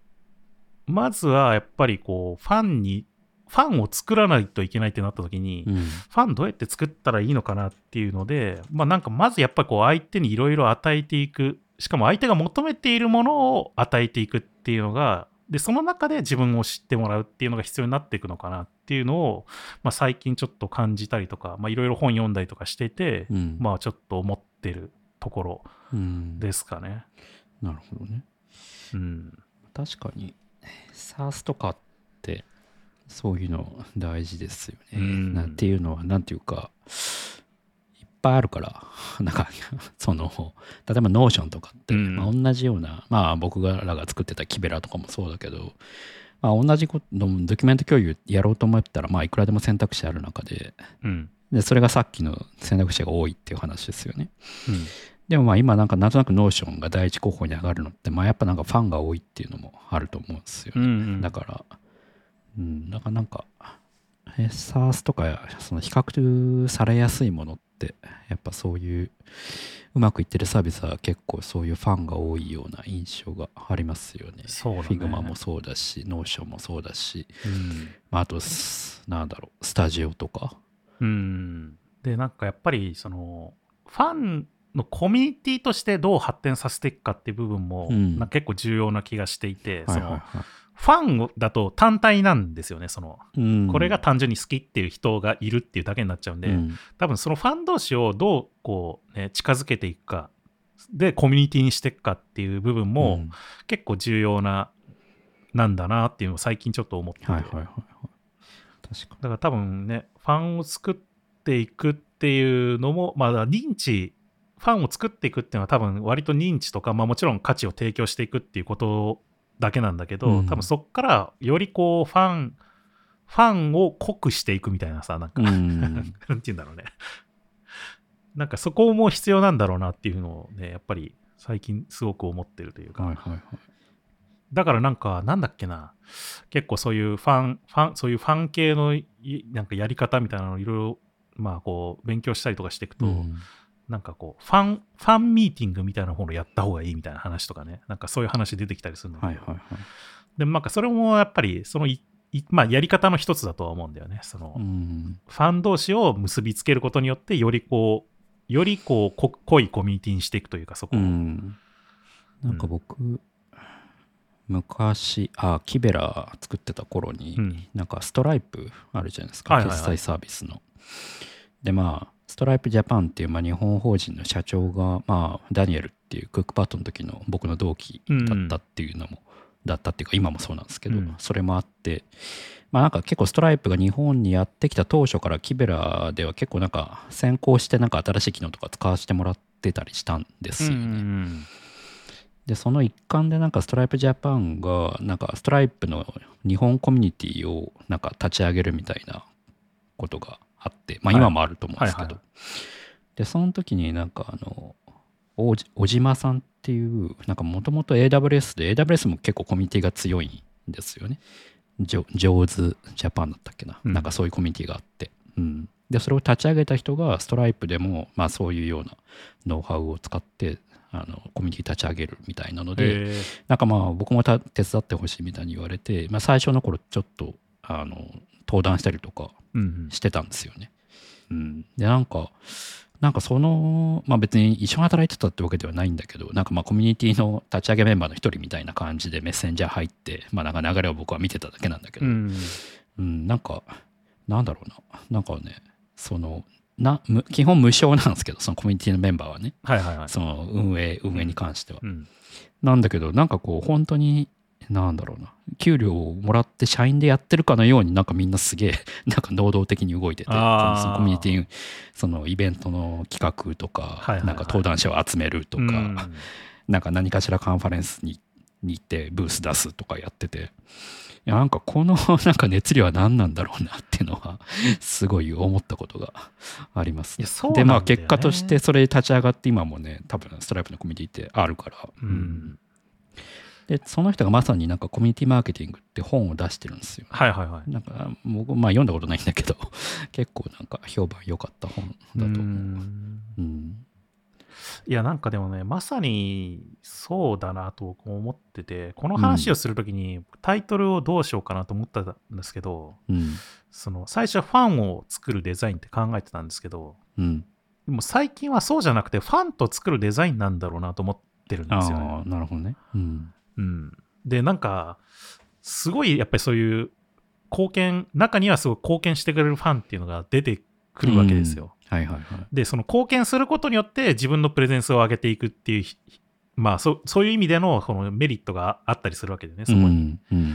まずはやっぱりこう、ファンに、ファンを作らないといけないってなった時に、うん。ファンどうやって作ったらいいのかなっていうので、まあなんかまずやっぱりこう相手にいろいろ与えていく、しかも相手が求めているものを与えていくっていうのが、で、その中で自分を知ってもらうっていうのが必要になっていくのかなっていうのを、まあ最近ちょっと感じたりとか、まあいろいろ本読んだりとかしてて、うん。まあちょっと思ってるところうん。ですかね。なるほどね。うん。確かに SARS とかってそういうの大事ですよね。うんなんていうのはなんていうかぱいあるから なんかその例えば Notion とかって、うんまあ、同じようなまあ僕らが作ってたキベラとかもそうだけど、まあ、同じことドキュメント共有やろうと思ったらまあいくらでも選択肢ある中でうん。でそれがさっきの選択肢が多いっていう話ですよね。うん。でもまあ今なんかなんとなく Notion が第一候補に上がるのってまあやっぱなんかファンが多いっていうのもあると思うんですよねうん、うん。だから、うん、だからなんか、え SARS とか、その比較されやすいものって、やっぱそういう、うまくいってるサービスは結構そういうファンが多いような印象がありますよね。そうだね Figma もそうだし、Notion もそうだし、うんまあ、あとす、なんだろう、スタジオとか。うん。で、なんかやっぱり、その、ファンのコミュニティとしてどう発展させていくかっていう部分も、うん結構重要な気がしていて、そのはいはいはい。ファンだと単体なんですよね、その、うん。これが単純に好きっていう人がいるっていうだけになっちゃうんで、うん。多分そのファン同士をどうこう、ね、近づけていくか、で、コミュニティにしていくかっていう部分も、うん。結構重要な、なんだなっていうのを最近ちょっと思ってて、はいはいはいはい。確かだから多分ね、ファンを作っていくっていうのも、まあ、認知、ファンを作っていくっていうのは多分割と認知とか、まあもちろん価値を提供していくっていうことだけなんだけど、うん多分そっからよりこう、ファン、ファンを濃くしていくみたいなさ、なんか、に。う なんん。て言うんだろうね。なんかそこも必要なんだろうなっていうのをね、やっぱり最近すごく思ってるというか、はいはいはい。だからなんか、なんだっけな、結構そういうファン、ファン、そういうファン系のいなんかやり方みたいなのをいろいろ、まあこう、勉強したりとかしていくと、うんなんかこう、ファン、ファンミーティングみたいなものをやった方がいいみたいな話とかね、なんかそういう話出てきたりするんだけど、はいはいはい。でもなんかそれもやっぱり、そのい、いまあやり方の一つだとは思うんだよね。その、うんファン同士を結びつけることによって、よりこう、よりこう、こ濃いコミュニティにしていくというか、そこを。うん。なんか僕、昔、あ、キベラ作ってた頃に、うんなんかストライプあるじゃないですか、はいはいはい決済サービスの。で、まあ、ストライプジャパンっていう、まあ、日本法人の社長が、まあ、ダニエルっていうクックパッドの時の僕の同期だったっていうのも、だったっていうか、今もそうなんですけど、うんそれもあって、まあなんか結構ストライプが日本にやってきた当初からキベラでは結構なんか先行してなんか新しい機能とか使わせてもらってたりしたんですよね。うんでその一環でなんかストライプジャパンがなんかストライプの日本コミュニティをなんか立ち上げるみたいなことがあってまあはい今もあると思うんですけど、はい。はいでその時になんかあのおじ小島さんっていうなんかもともと AWS で AWS も結構コミュニティが強いんですよね。ジョジョーズジャパンだったっけな、うん。なんかそういうコミュニティがあって、うん、でそれを立ち上げた人がストライプでもまあそういうようなノウハウを使ってあのコミュニティ立ち上げるみたいなので、なんかまあ僕もた手伝ってほしいみたいに言われて、まあ、最初の頃ちょっとあの登壇したりとかうんしてたんですよね。うん、でなんかなんかそのまあ別に一緒に働いてたってわけではないんだけどなんかまあコミュニティの立ち上げメンバーの一人みたいな感じでメッセンジャー入ってまあなんか流れを僕は見てただけなんだけど、うん。うん、なんかなんだろうな。なんかねそのなむ基本無償なんですけどそのコミュニティのメンバーはね。はいはいはい。その運営運営に関しては。うん。なんだけど、なんかこう、本当に、なんだろうな、給料をもらって社員でやってるかのように、なんかみんなすげえ、なんか能動的に動いてて、そのコミュニティ、そのイベントの企画とか、なんか登壇者を集めるとか、うん。なんか何かしらカンファレンスにに行ってブース出すとかやってて、いやなんかこの なんか熱量は何なんだろうなっていうのは、すごい思ったことがありますいやそうで、まあ結果としてそれ立ち上がって今もね、多分ストライプのコミュニティってあるから、うんでその人がまさになんかコミュニティマーケティングって本を出してるんですよ。はいはいはい。なんか僕まあ読んだことないんだけど結構なんか評判良かった本だと思う。うんうんいや、なんかでもね、まさにそうだなと僕も思ってて、この話をするときにタイトルをどうしようかなと思ったんですけど、うんその最初はファンを作るデザインって考えてたんですけど、うん、でも最近はそうじゃなくて、ファンと作るデザインなんだろうなと思ってるんですよね。なるほどね。うんうん、で、なんか、すごいやっぱりそういう貢献、中にはすごい貢献してくれるファンっていうのが出てくるわけですよ。はいはいはい。で、その貢献することによって自分のプレゼンスを上げていくっていう、まあそ、そういう意味でのこのメリットがあったりするわけでね、そこに。うんうん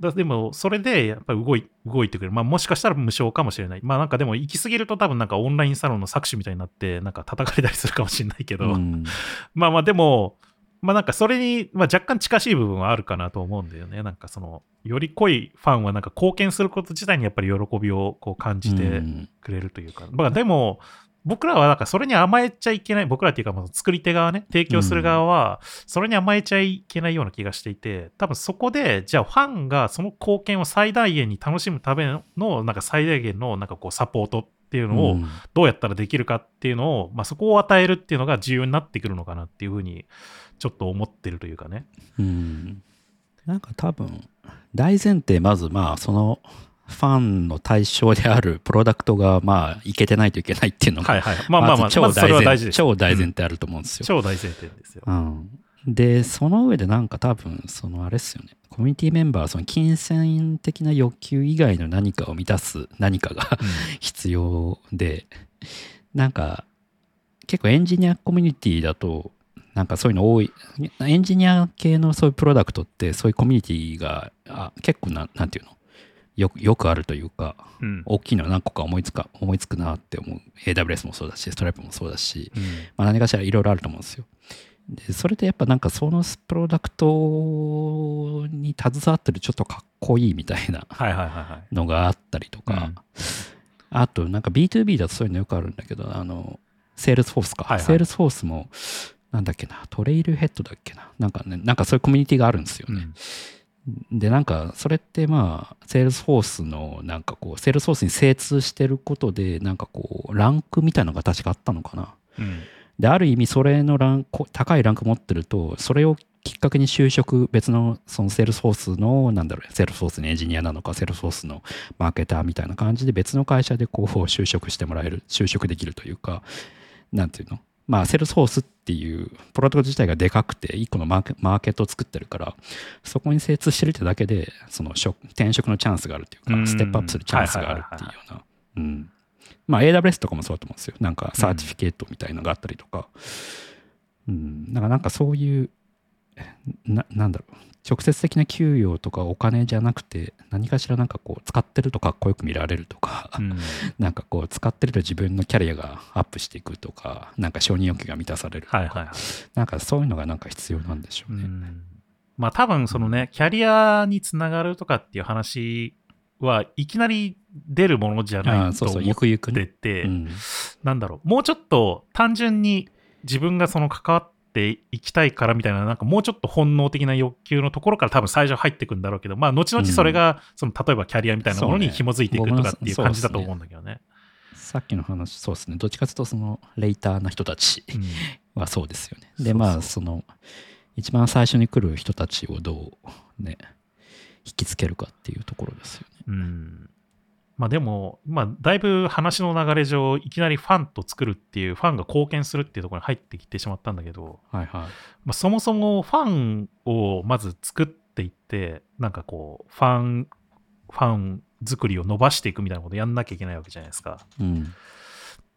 だでも、それでやっぱり動い動いてくれる。まあ、もしかしたら無償かもしれない。まあ、なんかでも、行き過ぎると多分なんかオンラインサロンの搾取みたいになって、なんか叩かれたりするかもしれないけど、うん まあまあ、でも、まあなんかそれに、まあ、若干近しい部分はあるかなと思うんだよね。なんかその、より濃いファンはなんか貢献すること自体にやっぱり喜びをこう感じてうんくれるというか。まあでも、僕らはなんかそれに甘えちゃいけない、僕らっていうかまあ作り手側ね、提供する側は、それに甘えちゃいけないような気がしていて、多分そこで、じゃあファンがその貢献を最大限に楽しむための、なんか最大限のなんかこうサポートっていうのをうんどうやったらできるかっていうのを、まあそこを与えるっていうのが重要になってくるのかなっていうふうに、ちょっと思ってるというかね。うんなんか多分大前提まずまあそのファンの対象であるプロダクトがまあいけてないといけないっていうのがはいはい。まあまあまあ、ず超大前大事です。超大前提あると思うんですよ。超大前提ですよ。うん、で、その上でなんか多分、そのあれっすよね。コミュニティメンバーはその金銭的な欲求以外の何かを満たす何かが必要で、なんか結構エンジニアコミュニティだと、なんかそういうの多い、エンジニア系のそういうプロダクトってそういうコミュニティがあ結構な、なんていうの？よくよくあるというか、うん。大きいのは何個か思いつか思いつくなって思う。AWS もそうだしストライプもそうだし、うん。まあ、何かしらいろいろあると思うんですよ。でそれでやっぱなんかそのプロダクトに携わってるちょっとかっこいいみたいな。のがあったりとか、うん。あとなんか B2B だとそういうのよくあるんだけどあの Salesforce か、はいはい。 Salesforce もなんだっけな Trailhead だっけな。なんかねなんかそういうコミュニティがあるんですよね、うん。でなんかそれってまあ Salesforce のなんかこう Salesforce に精通してることでなんかこうランクみたいなのが確かあったのかな。うん。である意味それのランク高いランク持ってるとそれをきっかけに就職別のその Salesforce のなんだろう Salesforce のエンジニアなのか Salesforce のマーケターみたいな感じで別の会社でこう就職してもらえる就職できるというかなんていうの？まあ Salesforce っていうプロダクト自体がでかくて一個のマーケマーケットを作ってるからそこに精通してるってだけでその職転職のチャンスがあるっていううん。かステップアップするチャンスがあるっていうような。うん。まあ AWS とかもそうだと思うんですよ。なんかサーティフィケートみたいなのがあったりとか。うん、だからなんかそういうななんだろう直接的な給与とかお金じゃなくて何かしらなんかこう使ってるとかっこよく見られるとか、うん なんかこう使ってると自分のキャリアがアップしていくとかなんか承認欲求が満たされるとか、はいはいはい。なんかそういうのがなんか必要なんでしょうね。うんまあ多分そのね、キャリアにつながるとかっていう話はいきなり出るものじゃあないとあそうそう思っゆくゆくね。てて、うんなんだろう、もうちょっと単純に自分がその関わっていきたいからみたいな、なんかもうちょっと本能的な欲求のところから多分最初入ってくんだろうけど、まあ後々それが、その例えばキャリアみたいなものに紐づいていくとかっていう感じだと思うんだけどね。さっきの話そうですねどっちかというとそのレイターな人たちうんはそうですよね。うそうまあその一番最初に来る人たちをどうね引きつけるかっていうところですよね。うんまあでも、まあだいぶ話の流れ上、いきなりファンと作るっていう、ファンが貢献するっていうところに入ってきてしまったんだけど、はいはい。まあ、そもそもファンをまず作っていって、なんかこう、ファン、ファン作りを伸ばしていくみたいなことやんなきゃいけないわけじゃないですか。うん。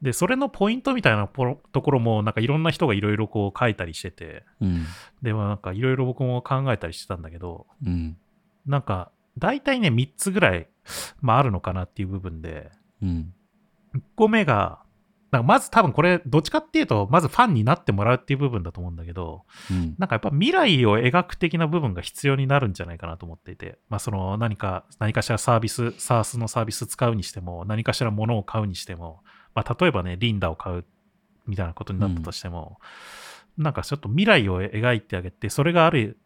で、それのポイントみたいなところも、なんかいろんな人がいろいろこう書いたりしてて、うん。で、まあなんかいろいろ僕も考えたりしてたんだけど、うん。なんか大体ね、3つぐらい、まああるのかなっていう部分で、うん。1個目が、なんかまず多分これ、どっちかっていうと、まずファンになってもらうっていう部分だと思うんだけど、うん。なんかやっぱ未来を描く的な部分が必要になるんじゃないかなと思っていて、まあその何か、何かしらサービス、SARS のサービス使うにしても、何かしら物を買うにしても、まあ例えばね、リンダを買うみたいなことになったとしても、なんかちょっと未来を描いてあげて、それがある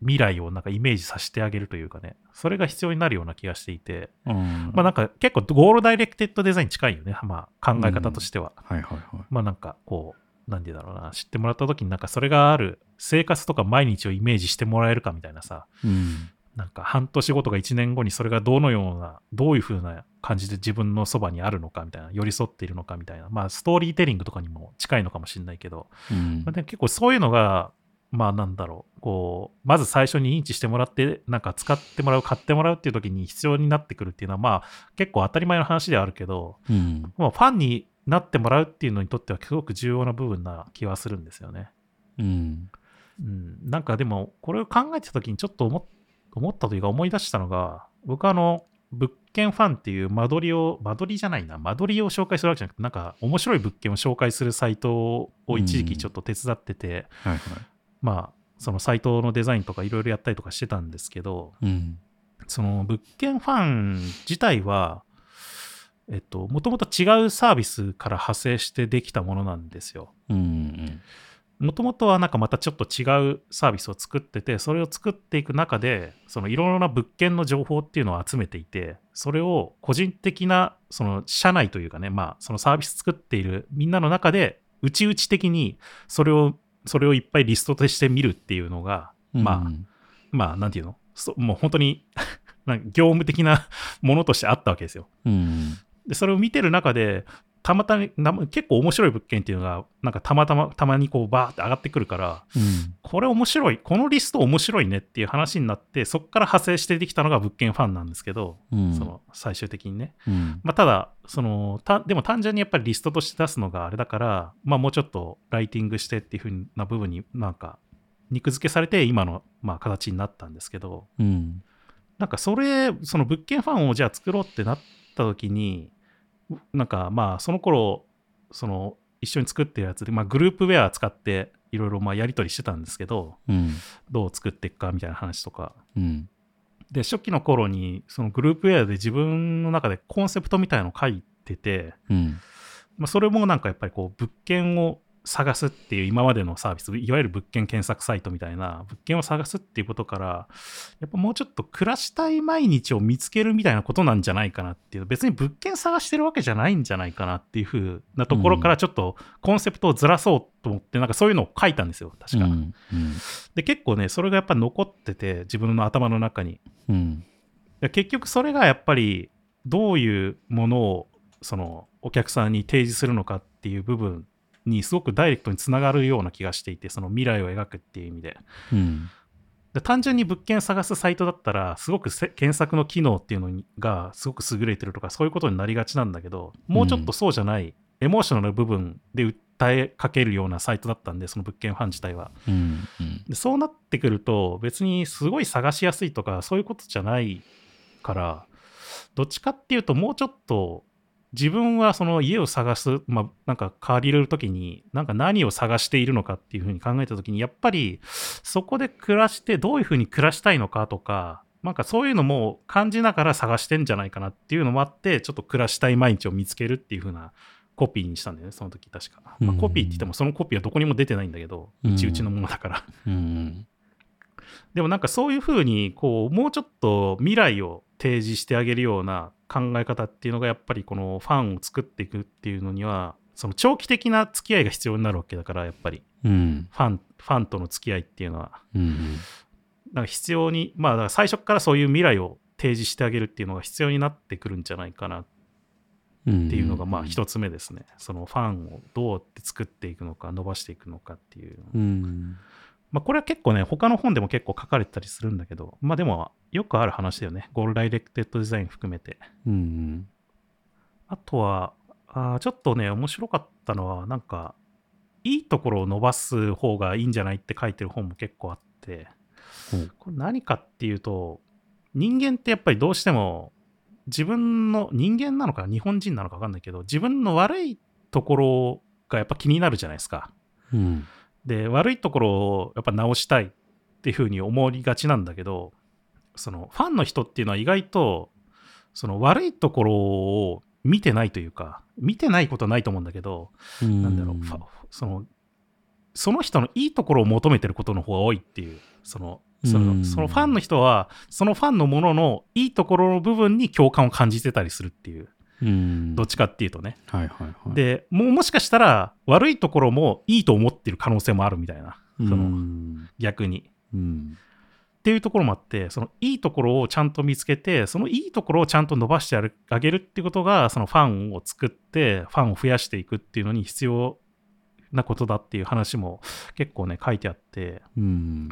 未来をなんかイメージさせてあげるというかね、それが必要になるような気がしていて、うん。まあなんか結構ゴールダイレクテッドデザインに近いよね、まあ考え方としては。はいはいはい。まあなんかこう、なんて言うんだろうな、知ってもらった時になんかそれがある生活とか毎日をイメージしてもらえるかみたいなさ、うん。なんか半年後とか1年後にそれがどのような、どういう風な感じで自分のそばにあるのかみたいな、寄り添っているのかみたいな、まあストーリーテリングとかにも近いのかもしれないけど、うん。まあ、で結構そういうのが、まあなんだろう、こう、まず最初に認知してもらって、なんか使ってもらう、買ってもらうっていう時に必要になってくるっていうのは、まあ結構当たり前の話ではあるけど、うん。まあ、ファンになってもらうっていうのにとってはすごく重要な部分な気はするんですよね。うん。うん、なんかでも、これを考えてた時にちょっと思っ思ったというか思い出したのが、僕はあの、物件ファンっていう間取りを、間取りじゃないな、間取りを紹介するわけじゃなくて、なんか面白い物件を紹介するサイトを一時期ちょっと手伝ってて、はいはい。まあ、そのサイトのデザインとかいろいろやったりとかしてたんですけど、うん。その物件ファン自体は、えっと、もともと違うサービスから派生してできたものなんですよ。もともとはなんかまたちょっと違うサービスを作ってて、それを作っていく中で、そのいろいろな物件の情報っていうのを集めていて、それを個人的な、その社内というかね、まあ、そのサービス作っているみんなの中で、内々的にそれを、それをいっぱいリストとして見るっていうのが、まあ、まあ、なんていうの？そもう本当に 業務的な ものとしてあったわけですよ。うん。で、それを見てる中で、たまたま、結構面白い物件っていうのが、なんかたまたま、たまにこうバーって上がってくるから、うん。これ面白い、このリスト面白いねっていう話になって、そこから派生してできたのが物件ファンなんですけど、うん。その最終的にね。うん。まあ、ただそのた、でも単純にやっぱりリストとして出すのがあれだから、まあ、もうちょっとライティングしてっていう風な部分になんか肉付けされて今のまあ形になったんですけど、うん。なんかそれ、その物件ファンをじゃあ作ろうってなった時に、なんかまあその頃、その一緒に作ってるやつで、まあ、グループウェア使っていろいろまあやり取りしてたんですけど、うん。どう作っていくかみたいな話とか。うん。で、初期の頃にそのグループウェアで自分の中でコンセプトみたいのを書いてて、うん。まあ、それもなんかやっぱりこう物件を探すっていう今までのサービス、いわゆる物件検索サイトみたいな物件を探すっていうことから、やっぱもうちょっと暮らしたい毎日を見つけるみたいなことなんじゃないかなっていう、別に物件探してるわけじゃないんじゃないかなっていうふうなところからちょっとコンセプトをずらそうと思って、なんかそういうのを書いたんですよ、確か。うんで、結構ね、それがやっぱ残ってて、自分の頭の中に。うんで結局それがやっぱりどういうものをそのお客さんに提示するのかっていう部分にすごくダイレクトにつながるような気がしていてその未来を描くっていう意味で。うん。で単純に物件探すサイトだったらすごくせ検索の機能っていうのにがすごく優れてるとかそういうことになりがちなんだけどもうちょっとそうじゃない、エモーショナルな部分で訴えかけるようなサイトだったんでその物件ファン自体は。うん。でそうなってくると別にすごい探しやすいとかそういうことじゃないからどっちかっていうともうちょっと自分はその家を探す、まあ、なんか借りれる時になんか何を探しているのかっていうふうに考えた時にやっぱりそこで暮らしてどういうふうに暮らしたいのかとかなんかそういうのも感じながら探してんじゃないかなっていうのもあってちょっと暮らしたい毎日を見つけるっていうふうなコピーにしたんだよねその時確か、まあ、うん。コピーって言ってもそのコピーはどこにも出てないんだけどうん。うちうちのものだから。うんでもなんかそういうふうにこうもうちょっと未来を提示してあげるような考え方っていうのがやっぱりこのファンを作っていくっていうのにはその長期的な付き合いが必要になるわけだからやっぱり。うん。ファンファンとの付き合いっていうのは。うんなんか必要にまあ最初からそういう未来を提示してあげるっていうのが必要になってくるんじゃないかなっうんていうのがまあ一つ目ですね、そのファンをどうやって作っていくのか伸ばしていくのかっていううんまあ、これは結構ね、他の本でも結構書かれてたりするんだけど、まあでも、よくある話だよね。ゴールダイレクテッドデザイン含めて。うんあとは、あーちょっとね、面白かったのは、なんか、いいところを伸ばす方がいいんじゃないって書いてる本も結構あって、ほうこれ何かっていうと、人間ってやっぱりどうしても、自分の、人間なのか日本人なのか分かんないけど、自分の悪いところがやっぱ気になるじゃないですか。うんで悪いところをやっぱ直したいっていうふうに思いがちなんだけどそのファンの人っていうのは意外とその悪いところを見てないというか見てないことはないと思うんだけど、なんだろうそのその人のいいところを求めてることの方が多いっていうそのそうん。のそのファンの人はそのファンのもののいいところの部分に共感を感じてたりするっていう。うんどっちかっていうとね。はいはいはい。でもうもしかしたら悪いところもいいと思ってる可能性もあるみたいな。そのうん逆に。うん。っていうところもあって、そのいいところをちゃんと見つけて、そのいいところをちゃんと伸ばしてあげるってことが、そのファンを作って、ファンを増やしていくっていうのに必要なことだっていう話も結構ね、書いてあって、うん。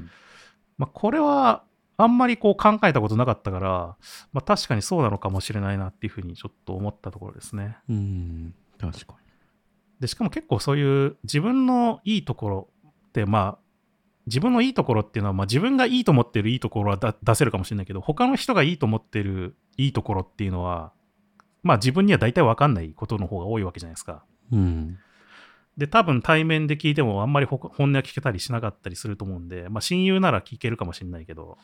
まあ、これはあんまりこう考えたことなかったから、まあ、確かにそうなのかもしれないなっていうふうにちょっと思ったところですね。うん確かで、しかも結構そういう自分のいいところって、まあ、自分のいいところっていうのは、まあ、自分がいいと思ってるいいところはだ出せるかもしれないけど、他の人がいいと思ってるいいところっていうのは、まあ自分には大体わかんないことの方が多いわけじゃないですか。にうんで、多分対面で聞いてもあんまりほ本音は聞けたりしなかったりすると思うんで、まあ親友なら聞けるかもしれないけど、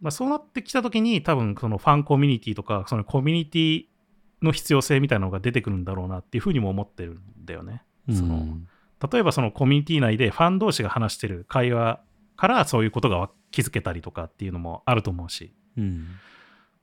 まあそうなってきたときに多分そのファンコミュニティとか、そのコミュニティの必要性みたいなのが出てくるんだろうなっていうふうにも思ってるんだよね。そのうん例えばそのコミュニティ内でファン同士が話してる会話からそういうことが気づけたりとかっていうのもあると思うし、うん。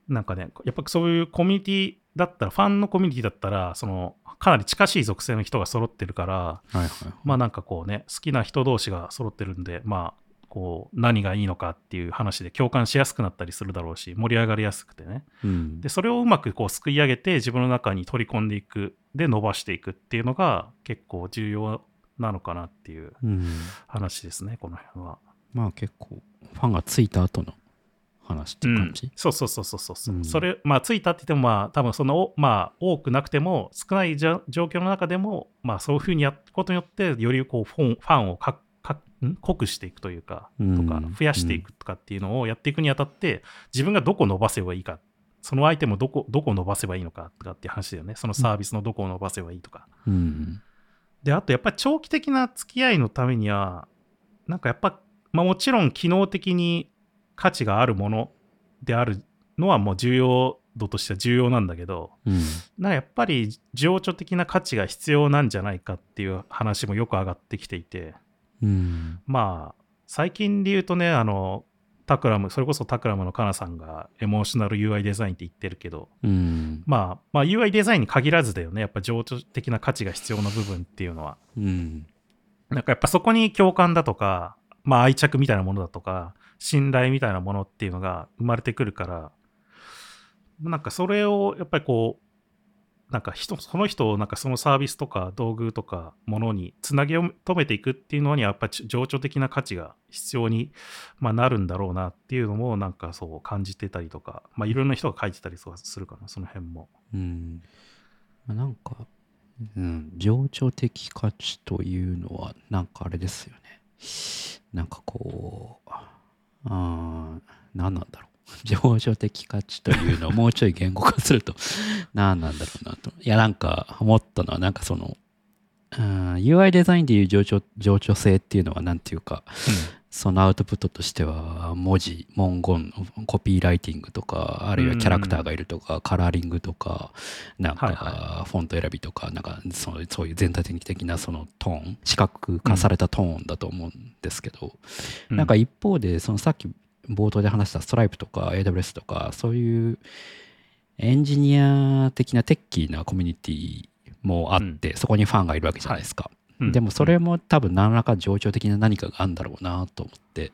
なんかね、やっぱそういうコミュニティだったら、ファンのコミュニティだったら、そのかなり近しい属性の人が揃ってるから、はいはい。まあなんかこうね、好きな人同士が揃ってるんで、まあこう何がいいのかっていう話で共感しやすくなったりするだろうし盛り上がりやすくてね。うん。でそれをうまくこうすくい上げて自分の中に取り込んでいくで伸ばしていくっていうのが結構重要なのかなっていううん。話ですねこの辺は。まあ結構ファンがついた後の話っていう感じ、そうそうそうそうそうそう、うん。それまあついたって言ってもまあ多分そのおまあ多くなくても少ないじゃ状況の中でもまあそういうふうにやることによってよりこうフォンファンをかかん濃くしていくというかうん。とか増やしていくとかっていうのをやっていくにあたって自分がどこ伸ばせばいいかそのアイテムをどこどこ伸ばせばいいのかとかっていう話だよね。そのサービスのどこを伸ばせばいいとか、うん。であとやっぱり長期的な付き合いのためにはなんかやっぱ、まあ、もちろん機能的に価値があるものであるのはもう重要度としては重要なんだけどうん。なんかやっぱり情緒的な価値が必要なんじゃないかっていう話もよく上がってきていてうん。まあ最近で言うとねあのタクラムそれこそタクラムのカナさんがエモーショナル UI デザインって言ってるけどうん。まあ、まあ UI デザインに限らずだよねやっぱ情緒的な価値が必要な部分っていうのは。うん。なんかやっぱそこに共感だとか、まあ愛着みたいなものだとか、信頼みたいなものっていうのが生まれてくるから、なんかそれをやっぱりこう、なんか人、その人をなんかそのサービスとか道具とかものにつなぎ止めていくっていうのにはやっぱり情緒的な価値が必要に、まあ、なるんだろうなっていうのもなんかそう感じてたりとか、まあいろんな人が書いてたりするかな、その辺も。うんなんか、うん、情緒的価値というのは、なんかあれですよね。なんかこう、あ何なんだろう。情緒的価値というのをもうちょい言語化すると 何なんだろうなと。いや、なんか思ったのは、なんかその、うん UI デザインでいう情緒情緒性っていうのは、なんていうか、そのアウトプットとしては文字文言コピーライティングとかあるいはキャラクターがいるとか、カラーリングとかなんはいかフォント選びとかなんかそうそういう全体的なそのトーン視覚化されたトーンだと思うんですけど、うなんか一方でそのさっき冒頭で話したストライプとか AWS とかそういうエンジニア的なテッキーなコミュニティもあって、そこにファンがいるわけじゃないですか。うん。でもそれも多分何らか情緒的な何かがあるんだろうなと思って、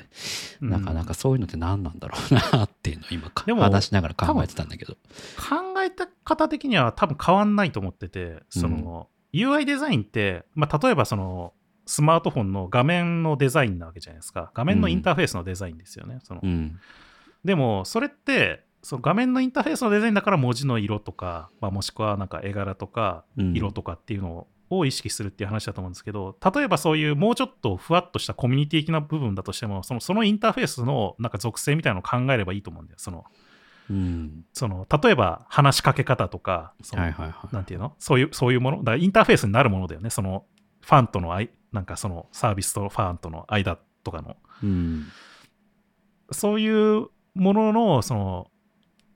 うん。なかなかそういうのって何なんだろうなっていうのを今話しながら考えてたんだけど。考えた方的には多分変わんないと思ってて、その、UI デザインって、まあ、例えばその、スマートフォンの画面のデザインなわけじゃないですか。画面のインターフェースのデザインですよね。そのうん。でも、それって、その画面のインターフェースのデザインだから文字の色とか、まあ、もしくはなんか絵柄とかうん色とかっていうのを意識するっていう話だと思うんですけど、例えばそういうもうちょっとふわっとしたコミュニティ的な部分だとしても、そのそのインターフェースのなんか属性みたいなのを考えればいいと思うんだよ。そのうん。その例えば話しかけ方とか、そのはいはいはい。なんていうの？そういう、そういうもの？だからインターフェースになるものだよね。そのファンとのなんかそのサービスとファンとの間とかの。うん。そういうものの、その、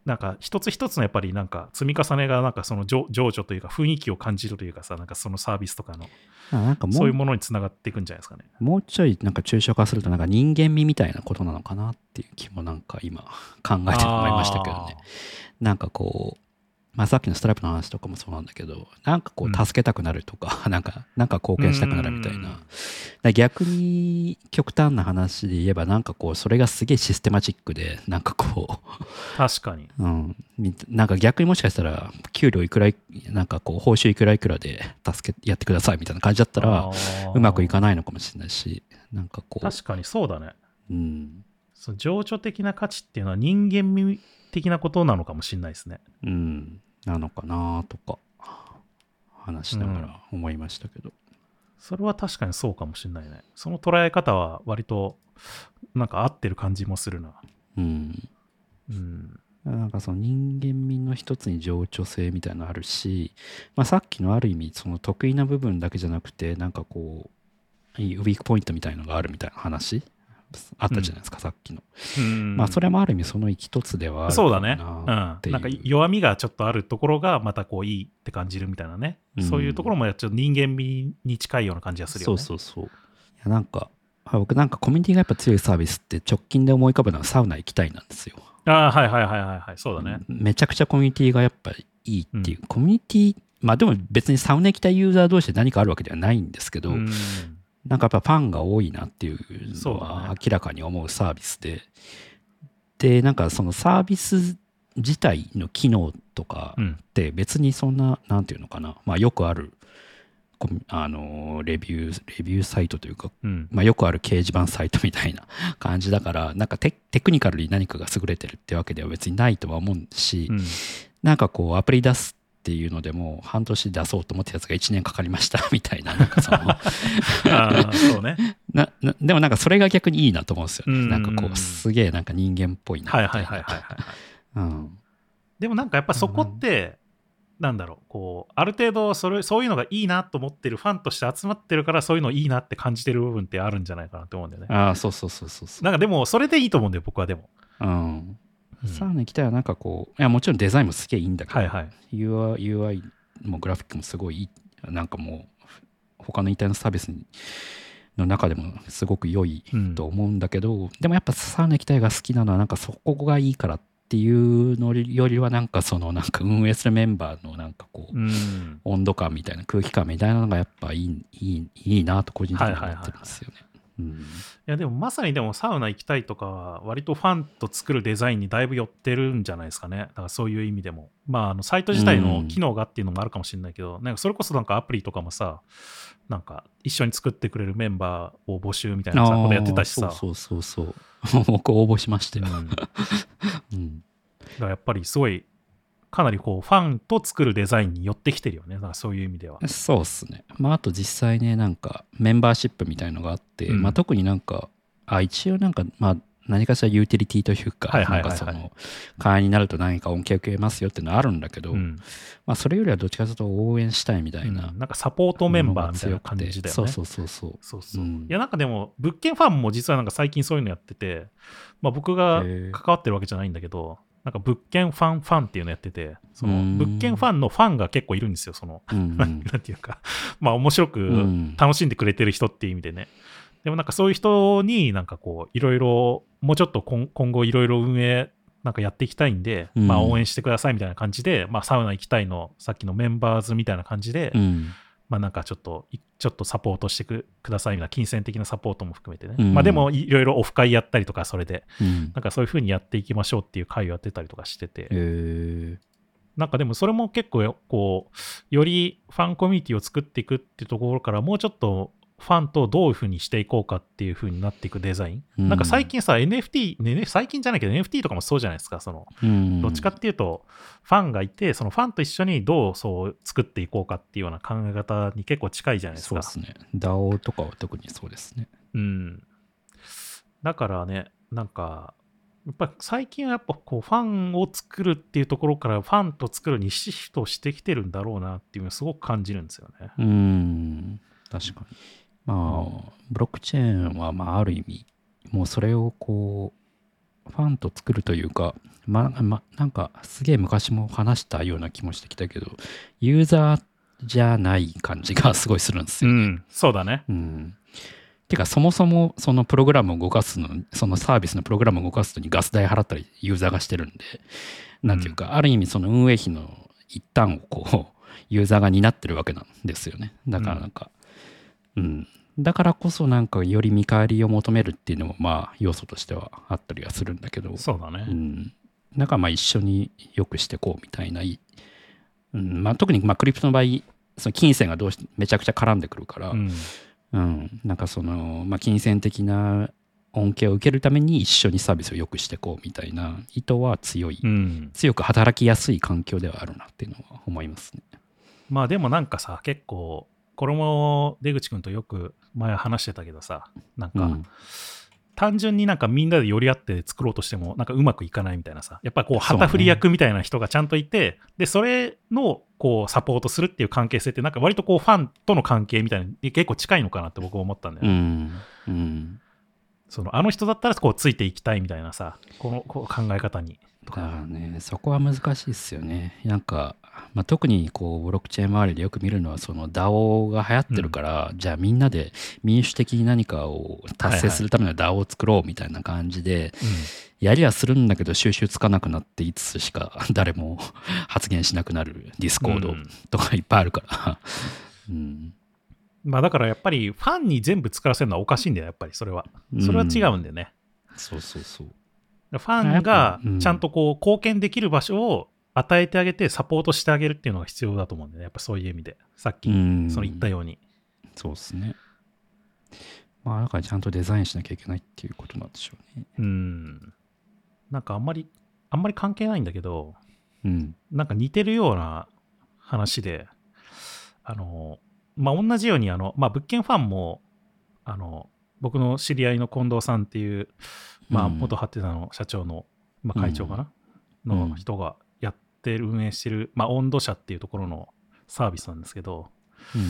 なんか一つ一つのやっぱりなんか積み重ねがなんかその情情緒というか雰囲気を感じるというかさ、なんかそのサービスとかの、なんかそういうものにつながっていくんじゃないですかね。もうちょいなんか抽象化するとなんか人間味みたいなことなのかなっていう気もなんか今考えて思いましたけどね。なんかこう、まあ、さっきのストライプの話とかもそうなんだけど、なんかこうんう助けたくなるとか、なんか、なんか貢献したくなるみたいうんな。逆に極端な話で言えば、なんかこう、それがすげえシステマチックで、なんかこ確かに。う、うん、みなんか逆にもしかしたら、給料いくらい、なんかこう、報酬いくらいくらで助け、やってくださいみたいな感じだったら、うまくいかない。のかもしれないし、なんかこ確かにそうだね。う、うん、その情緒的な価値っていうのは人間味的なことなのかもしれないですね。うん、なのかなとか、話しながら思いましたけど。それは確かにそうかもしれないね。その捉え方は割となんか合ってる感じもするな。うん。うん。なんかその人間味の一つに情緒性みたいなのあるし、まあ、さっきのある意味その得意な部分だけじゃなくてなんかこういいウィークポイントみたいのがあるみたいな話あったじゃないですか、さっきの。うんまあそれもある意味その一つではあるそうだね。かうん。なんか弱みがちょっとあるところがまたこういいって感じるみたいなね。うんそういうところもちょっと人間味に近いような感じがするよね。そうそうそう。いやなんかあ僕なんかコミュニティがやっぱ強いサービスって直近で思い浮かぶのはサウナ行きたいなんですよ。ああ、はいはいはいはいはい。そうだね。めちゃくちゃコミュニティがやっぱりいいっていう、コミュニティまあでも別にサウナ行きたいユーザー同士で何かあるわけではないんですけど、うんなんかやっぱファンが多いなっていうのは明らかに思うサービスで、で、なんかそのサービス自体の機能とかうん。って別にそんな、なんていうのかな、まあよくある、あの、レビュー、レビューサイトというか、うん。まあよくある掲示板サイトみたいな 感じだから、なんかテテクニカルに何かが優れてるってわけでは別にないとは思うし、うん。なんかこうアプリ出すっていうのでも半年出そうと思ったやつが1年かかりましたみたいな、なんかその、そうね ななでもなんかそれが逆にいいなと思うんですよね。うんなんかこう、すげえなんか人間っぽいなみたいな。はいはいはいはいはいうん。でもなんかやっぱそこって、なんだろうこうある程度それそういうのがいいなと思ってるファンとして集まってるからそういうのいいなって感じてる部分ってあるんじゃないかなと思うんだよねああ、そうそうそうそうそう。なんかでもそれでいいと思うんだよ僕はでも、うん。うんサウナ行きたいはなんかこう、いやもちろんデザインもすげえいいんだけど、はいはい UI, UI もグラフィックもすごいいい。なんかもう、他のインターネットサービスの中でもすごく良いうんと思うんだけど、でもやっぱサウナ行きたいが好きなのはなんかそこがいいからっていうのよりはなんかそのなんか運営するメンバーのなんかこう、うん温度感みたいな空気感みたいなのがやっぱいいいいいいなと個人的には思ってるんですよね。うん。いやでもまさにでもサウナ行きたいとかは割とファンと作るデザインにだいぶ寄ってるんじゃないですかね。だからそういう意味でも。まああのサイト自体の機能がっていうのもあるかもしれないけど、なんかそれこそなんかアプリとかもさなんか一緒に作ってくれるメンバーを募集みたいなさことやってたしさ。そうそうそうそう。僕応募しましたよ。うん。だかうんらやっぱりすごいかなりこうファンと作るデザインに寄ってきてるよね。そういう意味では。そうっすね。まあ、あと実際ね、なんかメンバーシップみたいのがあって、うん。まあ、特になんか、あ、一応なんか、まあ、何かしらユーティリティというか、なんかその、会員になると何か恩恵を受けますよっていうのはあるんだけど、うん。まあ、それよりはどっちかというと応援したいみたいな。うん。なんかサポートメンバーみたいな感じだよね。そうそうそうそう。そうそう。う。ん。いや、なんかでも、物件ファンも実はなんか最近そういうのやってて、まあ僕が関わってるわけじゃないんだけど、なんか物件ファンファンっていうのやってて、そのうん。物件ファンのファンが結構いるんですよ、その、うん。うんなんていうか、まあ面白くうん。楽しんでくれてる人っていう意味でね。でもなんかそういう人になんかこう、いろいろ、もうちょっと今今後いろいろ運営なんかやっていきたいんで、うん。まあ応援してくださいみたいな感じで、まあサウナ行きたいの、さっきのメンバーズみたいな感じで、うんまあなんかちょっと、いちょっとサポートしてくくださいみたいな、金銭的なサポートも含めてね。うん。まあでも、いろいろオフ会やったりとか、それで、うん。なんかそういう風にやっていきましょうっていう会をやってたりとかしてて、えなんかでもそれも結構、こう、よりファンコミュニティを作っていくっていうところから、もうちょっとファンとどういう風にしていこうかっていう風になっていくデザイン。うんなんか最近さ、NFT、ね、最近じゃないけど NFT とかもそうじゃないですか、その、うんどっちかっていうと、ファンがいて、そのファンと一緒にどうそう作っていこうかっていうような考え方に結構近いじゃないですか。そうですね。DAO とかは特にそうですね。うん。だからね、なんか、やっぱ最近はやっぱこうファンを作るっていうところからファンと作るにシフトしてきてるんだろうなっていうのをすごく感じるんですよね。うん、確かに。まあ、ブロックチェーンは、まあ、ある意味、もうそれをこう、ファンと作るというか、まあ、まなんか、すげえ昔も話したような気もしてきたけど、ユーザーじゃない感じがすごいするんですよ。うん、そうだね。うん。てか、そもそもそのプログラムを動かすの、そのサービスのプログラムを動かすのにガス代払ったりユーザーがしてるんで、なんていうか、ある意味その運営費の一端をこう、ユーザーが担ってるわけなんですよね。だからなんか、うん。だからこそなんかより見返りを求めるっていうのもまあ要素としてはあったりはするんだけど、そうだね。うん。だからまあ一緒によくしてこうみたいない、うんまあ、特にまあクリプトの場合、その金銭がどうしてめちゃくちゃ絡んでくるから、うん。うん、なんかその、まあ、金銭的な恩恵を受けるために一緒にサービスを良くしていこうみたいな意図は強い、うん。強く働きやすい環境ではあるなっていうのは思いますね。まあでもなんかさ、結構、これも出口くんとよく前話してたけどさ、なんか、うん、単純になんかみんなで寄り合って作ろうとしてもなんかうまくいかないみたいなさやっぱこう旗振り役みたいな人がちゃんといて、でそれのこうサポートするっていう関係性ってなんか割とこうファンとの関係みたいに結構近いのかなって僕は思ったんだようね、ん、うん。そのあの人だったらこうついていきたいみたいなさこのこう考え方に。だからね、そこは難しいですよね。なんか、まあ、特にこうブロックチェーン周りでよく見るのは、その DAO が流行ってるから、じゃあみんなで民主的に何かを達成するための DAO を作ろうみたいな感じで、やりはするんだけど収集つかなくなっていつしか 誰も 発言しなくなる Discord うん。とかいっぱいあるから、うん。まあだからやっぱりファンに全部作らせるのはおかしいんだよ、やっぱりそれは。それは違うんだよね。そうそうそう。ファンがうん。ちゃんとこう貢献できる場所を与えてあげてサポートしてあげるっていうのが必要だと思うんだよね。やっぱそういう意味で。さっきうんその言ったように。そうですね。まあ、だからちゃんとデザインしなきゃいけないっていうことなんでしょうね。うん。なんかあんまり、あんまり関係ないんだけど、うん。なんか似てるような話で、あの、まあ、同じように、あの、まあ、物件ファンも、あの、僕の知り合いの近藤さんっていう、まあ、うん元ハテナの社長の、まあ、会長かな、うんの人がてる、運営してる、まあ、温度社っていうところのサービスなんですけど、うん。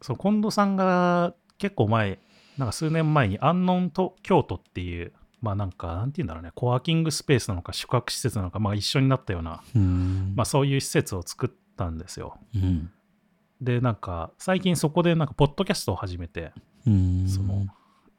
その近藤さんが結構前、なんか数年前にアンノンと京都っていう、まあなんか、なんて言うんだろうね、コワーキングスペースなのか宿泊施設なのか、まあ一緒になったような、うん。まあそういう施設を作ったんですよ。うん。で、なんか最近そこでなんかポッドキャストを始めて、うん。その、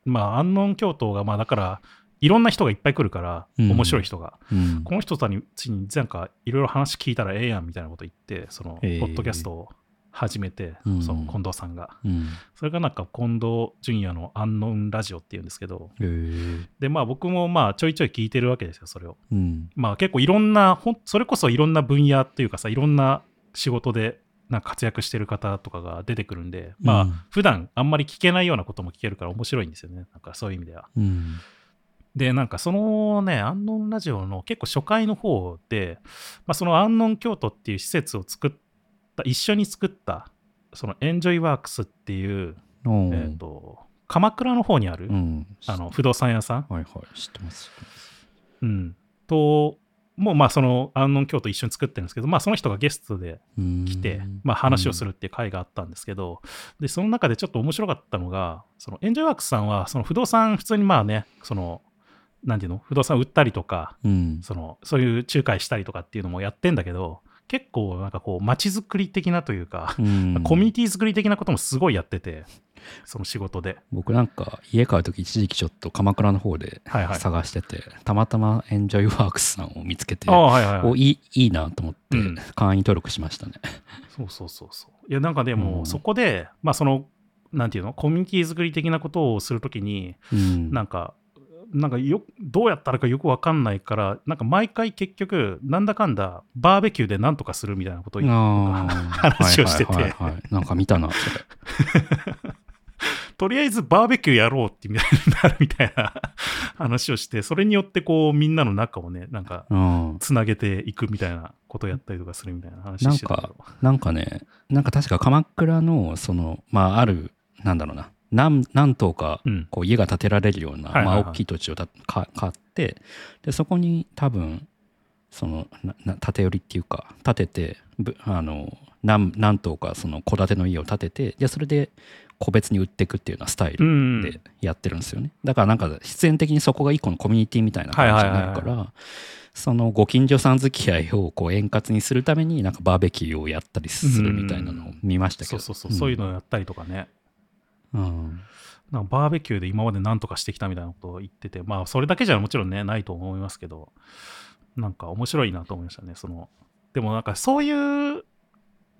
まあアンノン京都が、まあだから、いろんな人がいっぱい来るから、うん面白い人が。うん、この人たちになんかいろいろ話聞いたらええやんみたいなこと言って、その、ポッドキャストを始めて、うんその近藤さんが。うん。それがなんか近藤淳也のアンノンラジオっていうんですけど、へえ。で、まあ僕もまあちょいちょい聞いてるわけですよ、それを。うん。まあ結構いろんな、ほんそれこそいろんな分野っていうかさ、いろんな仕事でなんか活躍してる方とかが出てくるんで、まうんあ普段あんまり聞けないようなことも聞けるから面白いんですよね、なんかそういう意味では。うん。で、なんかそのね、アンノンラジオの結構初回の方で、まあ、そのアンノン京都っていう施設を作った、一緒に作った、そのエンジョイワークスっていう、えっ、と、鎌倉の方にある、うん。あの不動産屋さん、はいはい、知ってます。うん、と、もうまあそのアンノン京都一緒に作ってるんですけど、まあその人がゲストでうん。来て、まあ話をするっていう会があったんですけど、で、その中でちょっと面白かったのが、そのエンジョイワークスさんは、その不動産普通にまあね、その、なんていうの？不動産売ったりとか、うん。そのそういう仲介したりとかっていうのもやってんだけど結構なんかこう街づくり的なというか、うん。コミュニティ作り的なこともすごいやっててその仕事で。僕なんか家買う時一時期ちょっと鎌倉の方ではいはい。探してて、たまたまエンジョイワークスさんを見つけてはいはい、はい、おいいいいなと思ってうん。会員登録しましたね。そうそうそうそう。いやなんかでも、うん。そこでまあそのなんていうの？コミュニティ作り的なことをするときにうん。なんかなんかよどうやったらかよくわかんないからなんか毎回結局なんだかんだバーベキューでなんとかするみたいなことを話をしててはいなんか見たな。とりあえずバーベキューやろうってみたいになるみたいな話をして、それによってこうみんなの仲をね、なんかうん。つなげていくみたいなことをやったりとかするみたいな話してたけど。なんかね、なんか確か鎌倉の、その、まあ、ある、なんだろうな、何何棟かうん。こう家が建てられるような、まあ、大きい土地を買ってでそこに多分そのなな建て寄りっていうか建ててぶあの何何棟かその戸建ての家を建ててでそれで個別に売っていくっていうようなスタイルうん。でやってるんですよね、だからなんか必然的にそこが一個のコミュニティみたいな感じになるから、はいそのご近所さん付き合いをこう円滑にするためになんかバーベキューをやったりするみたいなのを見ましたけど、そうそうそう、そういうのをやったりとかね。うん。なんかバーベキューで今まで何とかしてきたみたいなことを言ってて、まあそれだけじゃもちろんね、ないと思いますけど、なんか面白いなと思いましたね。その、でもなんかそういう、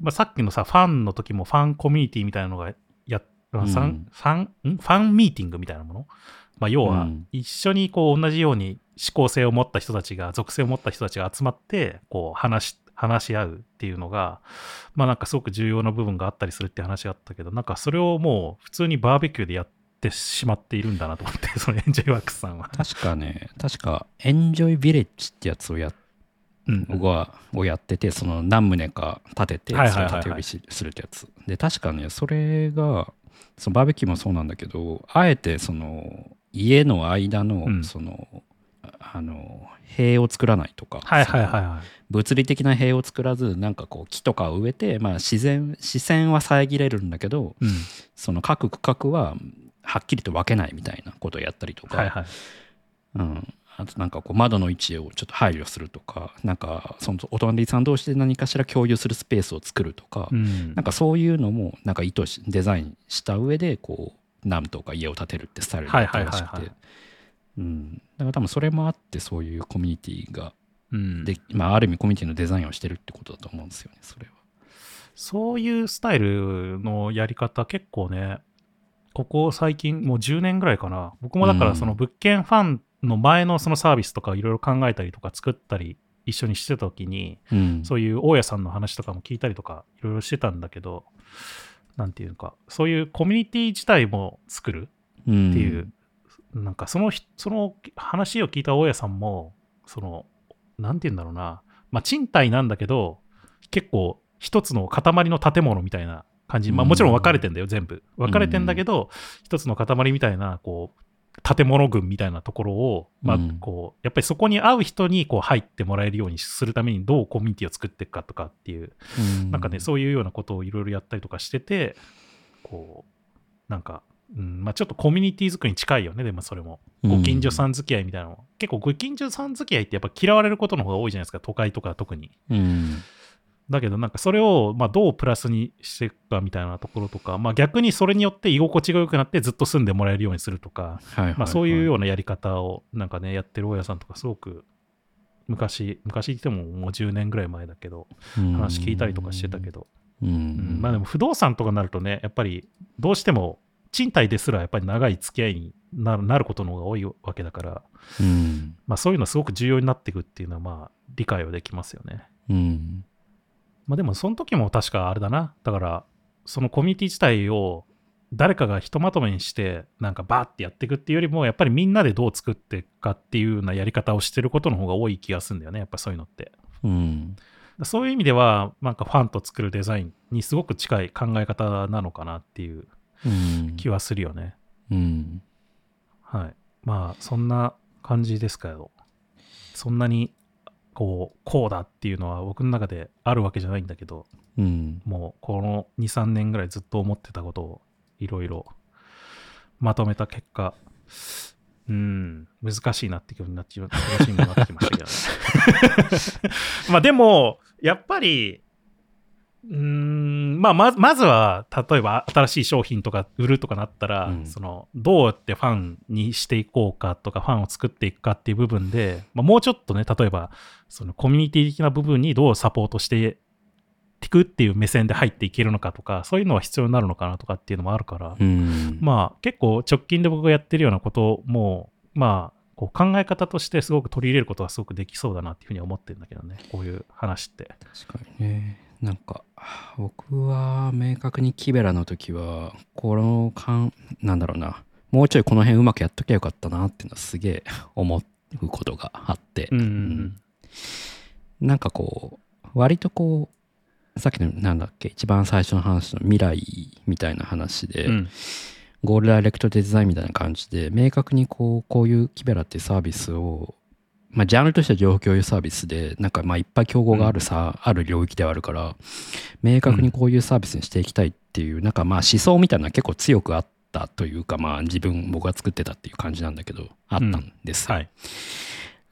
まあ、さっきのさ、ファンの時もファンコミュニティみたいなのがやっ、ファンうんファンん？ファンミーティングみたいなもの？まあ、要はうん。一緒にこう同じように思考性を持った人たちが属性を持った人たちが集まってこう話し話し合うっていうのがまあなんかすごく重要な部分があったりするって話があったけどなんかそれをもう普通にバーベキューでやってしまっているんだなと思って そのエンジョイワークスさんは。確かね。確かエンジョイビレッジってやつをやうん僕はをやっててその何棟か建ててはいはいはいはい。それを建て売りしするってやつ。で確かねそれがそのバーベキューもそうなんだけどあえてその家の間の、うん。そのあの塀を作らないとか、はいはいはいそのはい。物理的な塀を作らずなんかこう木とかを植えて、まあ、自然視線は遮れるんだけどうん。その各区画ははっきりと分けないみたいなことをやったりとか、はいはい。うん、あとなんかこう窓の位置をちょっと配慮するとかなんかそのお隣さん同士で何かしら共有するスペースを作るとか、うん。なんかそういうのもなんか意図しデザインした上でこう何棟か家を建てるってスタイルでやってるらしくはいはいはいてうんだから多分それもあってそういうコミュニティがうんで、まあ、ある意味コミュニティのデザインをしてるってことだと思うんですよねそれは。そういうスタイルのやり方結構ね、ここ最近、もう10年ぐらいかな。僕もだからその物件ファンの前のそのサービスとかいろいろ考えたりとか作ったり一緒にしてた時に、うん。そういう大家さんの話とかも聞いたりとかいろいろしてたんだけど、なんていうか、そういうコミュニティ自体も作るってっていう、なんかそのひその話を聞いた大家さんも、その、なんて言うんだろうな、まあ賃貸なんだけど、結構一つの塊の建物みたいな感じ、まあもちろん分かれてんだよ、全部。分かれてんだけど、一つの塊みたいな、こう、建物群みたいなところを、まあうん。こう、やっぱりそこに合う人にこう入ってもらえるようにするためにどうコミュニティを作っていくかとかっていう、うん。なんかね、そういうようなことをいろいろやったりとかしてて、こう、なんか、うん、まあちょっとコミュニティ作りに近いよね、でもそれも。ご近所さん付き合いみたいなの。結構ご近所さん付き合いってやっぱ嫌われることの方が多いじゃないですか、都会とか特に。うん。だけどなんかそれをまあどうプラスにしていくかみたいなところとか、まあ逆にそれによって居心地が良くなってずっと住んでもらえるようにするとか、はいはい。まあそういうよううなやり方をなんかね、やってる大家さんとかすごく昔、昔言ってももう10年ぐらい前だけど、話聞いたりとかしてたけど、ううんん。まあでも不動産とかになるとね、やっぱりどうしても賃貸ですらやっぱり長い付き合いになることの方が多いわけだから、うん。まあそういうのはすごく重要になっていくっていうのはまあ理解はできますよね。うん。まあでもその時も確かあれだな。だからそのコミュニティ自体を誰かがひとまとめにしてなんかバーってやっていくっていうよりもやっぱりみんなでどう作っていくかっていうようなやり方をしてることの方が多い気がするんだよね。やっぱそういうのって。うん。そういう意味ではなんかファンと作るデザインにすごく近い考え方なのかなっていううん。気はするよね。うん。はい。まあ、そんな感じですけど、そんなに、こう、こうだっていうのは僕の中であるわけじゃないんだけど、うん。もうこの2、3年ぐらいずっと思ってたことをいろいろまとめた結果、うん、難しいなって気分になっちゃう、気持ちにもなってきましたけどね。まあでも、やっぱり、うーんまあ、ままずは例えば新しい商品とか売るとかなったら、うんそのどうやってファンにしていこうかとかファンを作っていくかっていう部分で、まあ、もうちょっとね例えばそのコミュニティ的な部分にどうサポートしていくっていう目線で入っていけるのかとかそういうのは必要になるのかなとかっていうのもあるから、うん。まあ結構直近で僕がやってるようなこともまあこう考え方としてすごく取り入れることはすごくできそうだなっていうふうには思ってるんだけどねこういう話って。確かにね。なんか、僕は明確にキベラの時は、この感、なんだろうな、もうちょいこの辺うまくやっときゃよかったなっていうのはすげえ 思うことがあって、うんうんなんかこう、割とこう、さっきのなんだっけ、一番最初の話の未来みたいな話で、うん。ゴールダイレクトデザインみたいな感じで、明確にこう、こういうキベラっていうサービスを、まあ、ジャンルとしては情報共有サービスで、なんかまあいっぱい競合があるさ、ある領域ではあるから、明確にこういうサービスにしていきたいっていう、なんかまあ思想みたいなのは結構強くあったというか、まあ自分、僕が作ってたっていう感じなんだけど、あったんですよ。はい。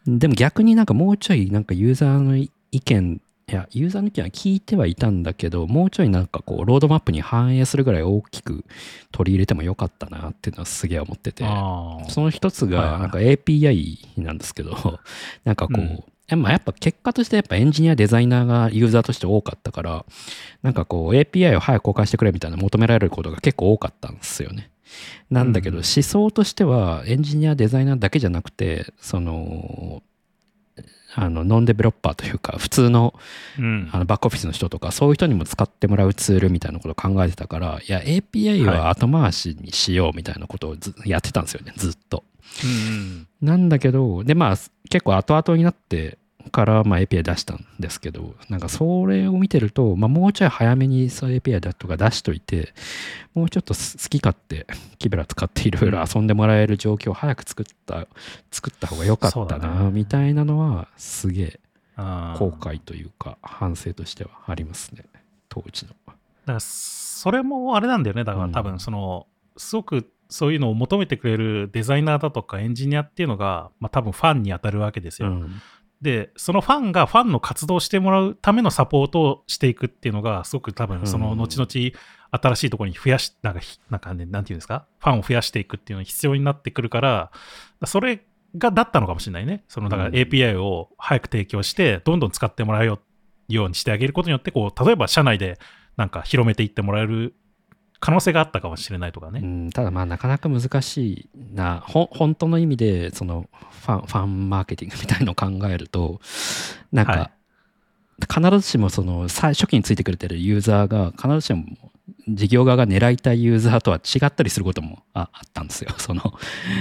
でも逆になんかもうちょいなんかユーザーの意見、いや、ユーザーの意見は聞いてはいたんだけど、もうちょいなんかこう、ロードマップに反映するぐらい大きく取り入れてもよかったなっていうのはすげえ思ってて、その一つがなんか API なんですけど、なんかこう、うん。やまあやっぱ結果としてやっぱエンジニア、デザイナーがユーザーとして多かったから、なんかこう API を早く公開してくれみたいな求められることが結構多かったんですよね。なんだけど、うん。思想としてはエンジニア、デザイナーだけじゃなくて、その、あのノンデベロッパーというか普通のうん。あのバックオフィスの人とかそういう人にも使ってもらうツールみたいなことを考えてたからいや API は後回しにしようみたいなことをずやってたんですよねずっと。うん。なんだけどでまあ結構後々になってからまあ API 出したんですけどなんかそれを見てると、まあ、もうちょい早めにそう API だとか出しといてもうちょっと好き勝手キベラ使っていろいろ遊んでもらえる状況を早く作った作った方が良かったなみたいなのはすげえ後悔というか反省としてはありますね当時の。だからそれもあれなんだよね。だからうん。多分その、すごくそういうのを求めてくれるデザイナーだとかエンジニアっていうのが、まあ、多分ファンに当たるわけですよ、うんでそのファンがファンの活動をしてもらうためのサポートをしていくっていうのがすごく多分その後々新しいところに増やしなんかひなんかねなんていうんですか？ファンを増やしていくっていうのが必要になってくるからそれがだったのかもしれないね。そのだからうん。API を早く提供してどんどん使ってもらうよようにしてあげることによってこう例えば社内でなんか広めていってもらえる可能性があったかもしれないとかね。うん、ただまあなかなか難しいなほ本当の意味でそのファンファンマーケティングみたいのを考えるとなんか、はい必ずしもその最初期についてくれてるユーザーが必ずしも事業側が狙いたいユーザーとは違ったりすることもああったんですよ。その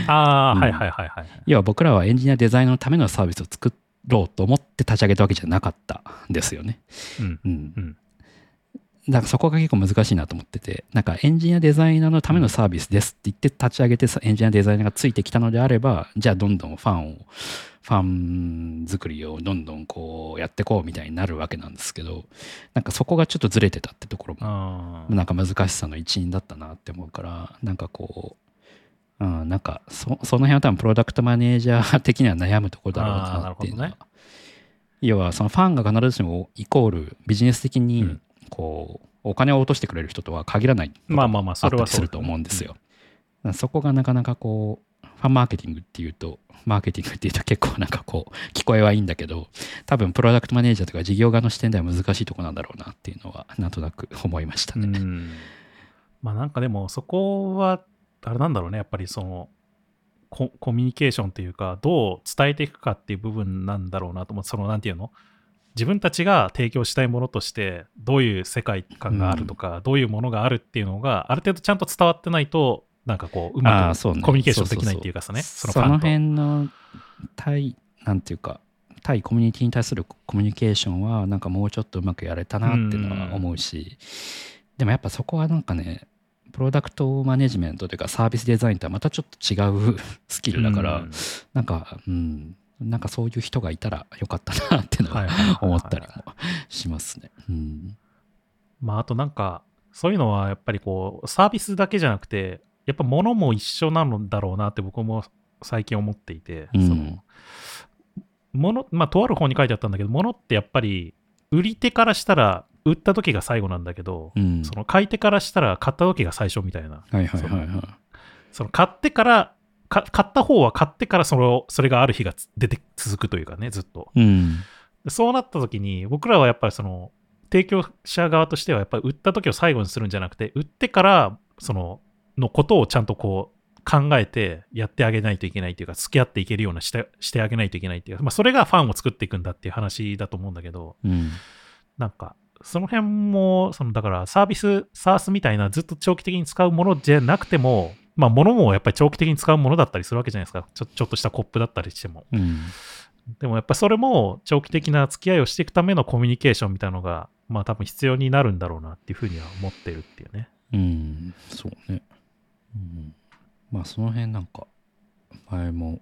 ああ、うんはいはいはいはい。要は僕らはエンジニアデザイナーのためのサービスを作ろうと思って立ち上げたわけじゃなかったんですよね。うん。うんうん。だからそこが結構難しいなと思ってて、なんかエンジニアデザイナーのためのサービスですって言って立ち上げてさエンジニアデザイナーがついてきたのであれば、じゃあどんどんファンを、ファン作りをどんどんこうやってこうみたいになるわけなんですけど、なんかそこがちょっとずれてたってところも。なんか難しさの一因だったなって思うから、なんかこう、うん、なんかそその辺は多分プロダクトマネージャー的には悩むところだろうななっていうのは、ね要はそのファンが必ずしもイコールビジネス的うにんこうお金を落としてくれる人とは限らないまあまあまあ、それはすると思うんですよ。そこがなかなかこうファンマーケティングっていうとマーケティングっていうと結構なんかこう聞こえはいいんだけど多分プロダクトマネージャーとか事業側の視点では難しいとこなんだろうなっていうのはなんとなく思いましたうね。ん。まあなんかでもそこは、あれなんだろうね、やっぱりその、ココミュニケーションっていうか、どう伝えていくかっていう部分なんだろうなと思って、その、なんていうの？自分たちが提供したいものとして、どういう世界観があるとか、どういうものがあるっていうのが、ある程度ちゃんと伝わってないと、なんかこう、うあまくコミュニケーションできないっていうかさね、その辺の対なんていうか対コミュニティに対するコミュニケーションはなんかもうちょっとうまくやれたなっていうのは思うしでもやっぱそこはなんかねプロダクトマネジメントというかサービスデザインとはまたちょっと違うスキルだから、うん。なんかうんなんかそういう人がいたらよかったなってのは思ったりもしますね。うんまあ、あとなんか、そういうのはやっぱりこう、サービスだけじゃなくて、やっぱ物も一緒なのだろうなって僕も最近思っていて、うんその、物、まあ、とある本に書いてあったんだけど、物ってやっぱり、売り手からしたら、売った時が最後なんだけど、うんその買い手からしたら買った時が最初みたいな。はいはいはいはい。その買ってから、か買った方は買ってからそれをそれがある日がつ出て続くというかね、ずっと。うんでそうなった時に、僕らはやっぱりその、提供者側としては、やっぱり売った時を最後にするんじゃなくて、売ってから、その、のことをちゃんとこう、考えてやってあげないといけないっていうか、付き合っていけるようなしてしてあげないといけないっていうか、まあ、それがファンを作っていくんだっていう話だと思うんだけど、うんなんか、その辺も、その、だからサービス、サースみたいなずっと長期的に使うものじゃなくても、まあ、物もやっぱり長期的に使うものだったりするわけじゃないですか。ちょちょっとしたコップだったりしても。うんでもやっぱそれも長期的な付き合いをしていくためのコミュニケーションみたいなのが、まあ多分必要になるんだろうなっていうふうには思ってるっていうね。うん、そうね。うん、まあその辺なんか前も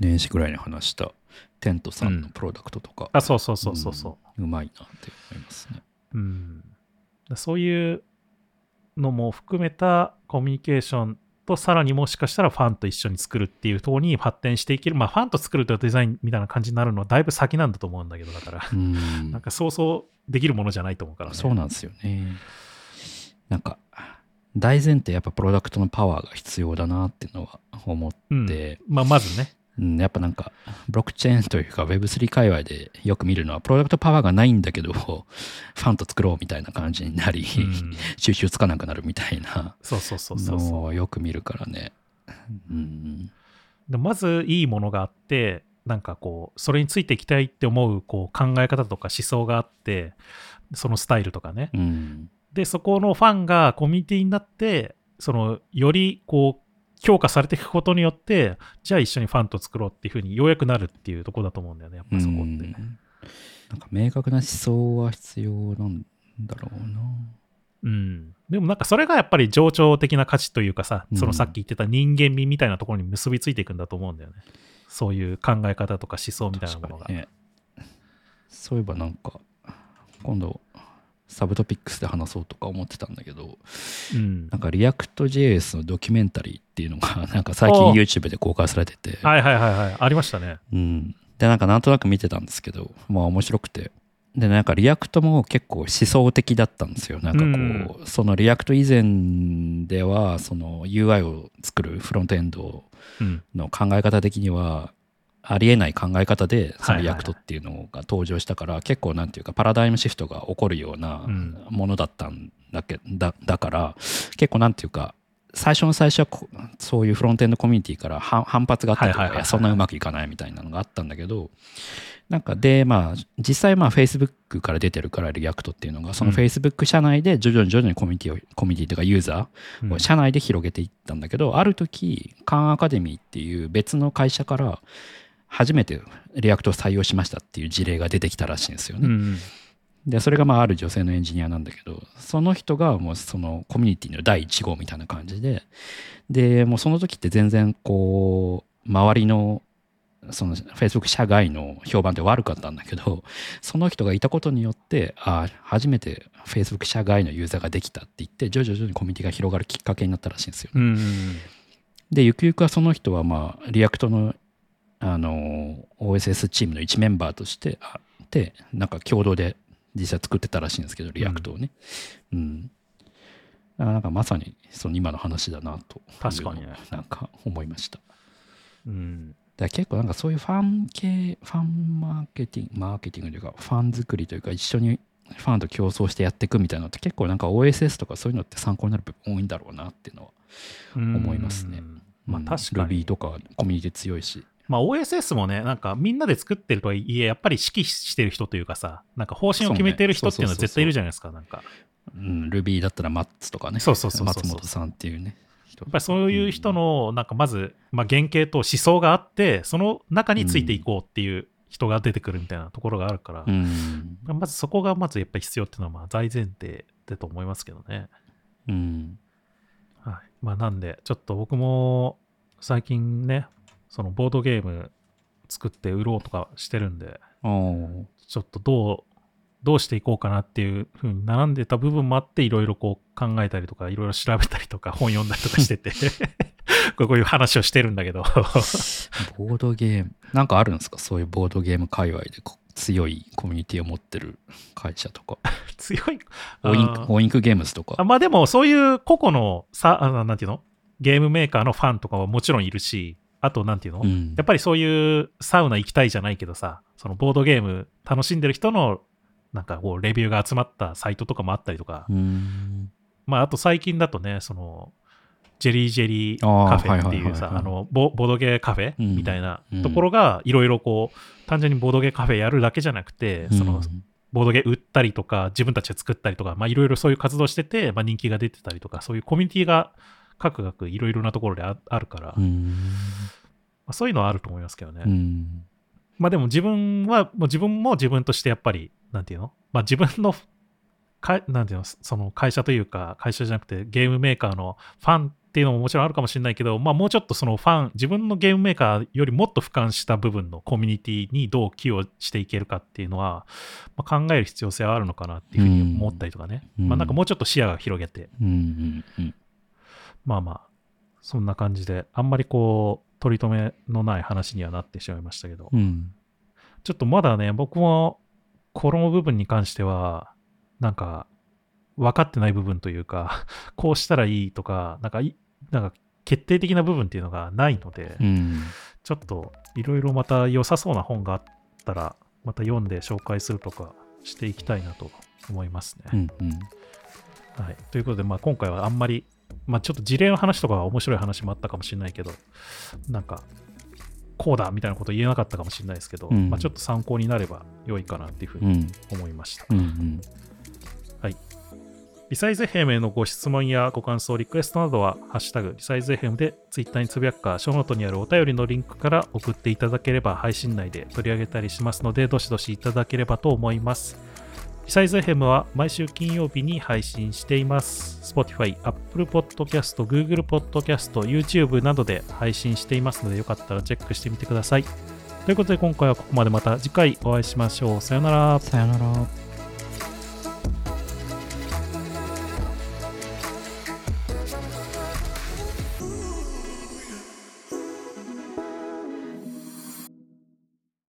年始ぐらいに話したテントさんのプロダクトとか、あ、そうそうそうそうそう。うんうまいなって思いますね。うん。だそういうのも含めたコミュニケーションとさらにもしかしたらファンと一緒に作るっていうとに発展していける。まあファンと作るというデザインみたいな感じになるのはだいぶ先なんだと思うんだけど、だから、うんなんかそうそうできるものじゃないと思うからね。そうなんですよね。なんか大前提やっぱプロダクトのパワーが必要だなっていうのは思っうんて、まあまずね。うん、やっぱなんかブロックチェーンというか Web3 界隈でよく見るのはプロダクトパワーがないんだけど ファンと作ろうみたいな感じになり、うん。収集つかなくなるみたいな。そうそうそうそうそう。のをよく見るからね。うん。でまずいいものがあってなんかこうそれについていきたいって思うこう考え方とか思想があってそのスタイルとかね。うん。でそこのファンがコミュニティになってそのよりこう評価されていくことによってじゃあ一緒にファンと作ろうっていうふうにようやくなるっていうところだと思うんだよね。やっぱそこって、うん。なんか明確な思想は必要なんだろうな。うん、でもなんかそれがやっぱり情緒的な価値というかさ、うん。そのさっき言ってた人間味みたいなところに結びついていくんだと思うんだよね。そういう考え方とか思想みたいなものが、ね。そういえばなんか今度サブトピックスで話そうとか思ってたんだけどうん。なんかリアクト JS のドキュメンタリーっていうのが なんか最近お YouTube で公開されてて、はいはいはいはい。ありましたね。うん、でなんかなんとなく見てたんですけどまあ面白くて。でなんか React も結構思想的だったんですよ。なんかこう、その React 以前ではその UI を作るフロントエンドうん。の考え方的にはありえない考え方でそのはいはい。はい React っていうのが登場したから、結構なんていうかパラダイムシフトが起こるようなうん。ものだったんだけだだから結構なんていうか最初の最初はこそういうフロントエンドコミュニティから反反発があったりとかそんなうまくいかないみたいなのがあったんだけどなんかでまあ実際まあ Facebook から出てるからリアクトっていうのがそのうん Facebook 社内で徐々に徐々にコミュニティをコミュニティというかユーザうん。ーを社内で広げていったんだけど、ある時カンアカデミーっていう別の会社から初めて React を採用しましたっていう事例が出てきたらしいんですよね。うんでそれがまあある女性のエンジニアなんだけどその人がもうそのコミュニティの第1号みたいな感じででもうその時って全然こう周りのその Facebook 社外の評判って悪かったんだけどその人がいたことによってああ初めて Facebook 社外のユーザーができたって言って徐々にコミュニティが広がるきっかけになったらしいんですよ。うんうんでゆくゆくはその人はまあ React のあの OSS チームの一メンバーとしてあってなんか共同で実際作ってたらしいんですけど React をね。うん、だからなんかまさにその今の話だなと。確かになんか思いました。うん。ら結構なんかそういうファン系ファンマーケティングマーケティングというかファン作りというか一緒にファンと共創してやっていくみたいなのって結構なんか OSS とかそういうのって参考になる部分多いんだろうなっていうのは思いますね。うん。まあうん。確か Ruby に。とかコミュニティ強いしまあ OSS もね、なんかみんなで作ってるとはいえ、やっぱり指揮してる人というかさ、なんか方針を決めてる人っていうのは絶対いるじゃないですか、なんか。うん、Ruby だったらマッツとかね。そうそうそうそう松本さんっていうね。ややっぱりそういう人の、なんかまず、まあ、原型と思想があって、その中についていこうっていう人が出てくるみたいなところがあるから、うん。まずそこがまずやっぱり必要っていうのはまあ大前提だと思いますけどね。うん。はい。まあなんで、ちょっと僕も最近ね、そのボードゲーム作って売ろうとかしてるんで、ちょっとどう、どうしていこうかなっていうふうに並んでた部分もあって、いろいろこう考えたりとか、いろいろ調べたりとか、本読んだりとかしてて、こういう話をしてるんだけど、ボードゲーム。なんかあるんですか？そういうボードゲーム界隈でこ強いコミュニティを持ってる会社とか。強い。オインクオインクゲームズとあか。まあでも、そういう個々のさ、なんていうの？ゲームメーカーのファンとかはもちろんいるし、あと、なんていうの、うん。やっぱりそういうサウナ行きたいじゃないけどさ、そのボードゲーム楽しんでる人の、なんかこう、レビューが集まったサイトとかもあったりとか、うん。まあ、あと最近だとね、その、ジェリージェリーカフェっていうさ、あのボ、ボードゲーカフェうん。みたいなうん。ところが、いろいろこう、単純にボードゲーカフェやるだけじゃなくて、その、ボードゲー売ったりとか、自分たちで作ったりとか、まあ、いろいろそういう活動してて、まあ、人気が出てたりとか、そういうコミュニティが、各々いろいろなところでああるから、まうん。あ、そういうのはあると思いますけどね。うん。まあでも自分は、もう自分も自分としてやっぱり、なんていうの？まあ自分の、かなんていうの？その会社というか、会社じゃなくてゲームメーカーのファンっていうのももちろんあるかもしれないけど、まあもうちょっとそのファン、自分のゲームメーカーよりもっと俯瞰した部分のコミュニティにどう寄与していけるかっていうのは、まあ、考える必要性はあるのかなっていうふうに思ったりとかね。うんまあなんかもうちょっと視野が広げて、うん。うん。まあまあ、そんな感じで、あんまりこう、取り留めのない話にはなってしまいましたけど、うん。ちょっとまだね、僕もこの部分に関しては、なんか、分かってない部分というか、こうしたらいいとか、なんかい、なんか決定的な部分っていうのがないので、うん。ちょっといろいろまた良さそうな本があったら、また読んで紹介するとかしていきたいなと思いますね。うん。うん。はい、ということで、まあ、今回はあんまり、まあ、ちょっと事例の話とかは面白い話もあったかもしれないけど、なんか、こうだみたいなこと言えなかったかもしれないですけど、うんまあ、ちょっと参考になれば良いかなっていうふうにうん。思いました。うん。リサイズ FM へのご質問やご感想、リクエストなどは、ハッシュタグリサイズ FM でツイッターにつぶやくか、ショーノートにあるお便りのリンクから送っていただければ配信内で取り上げたりしますので、どしどしいただければと思います。リサイズヘムは毎週金曜日に配信しています。Spotify、Apple Podcast、Google Podcast、YouTube などで配信していますので、よかったらチェックしてみてください。ということで今回はここまでまた次回お会いしましょう。さよなら。さよなら。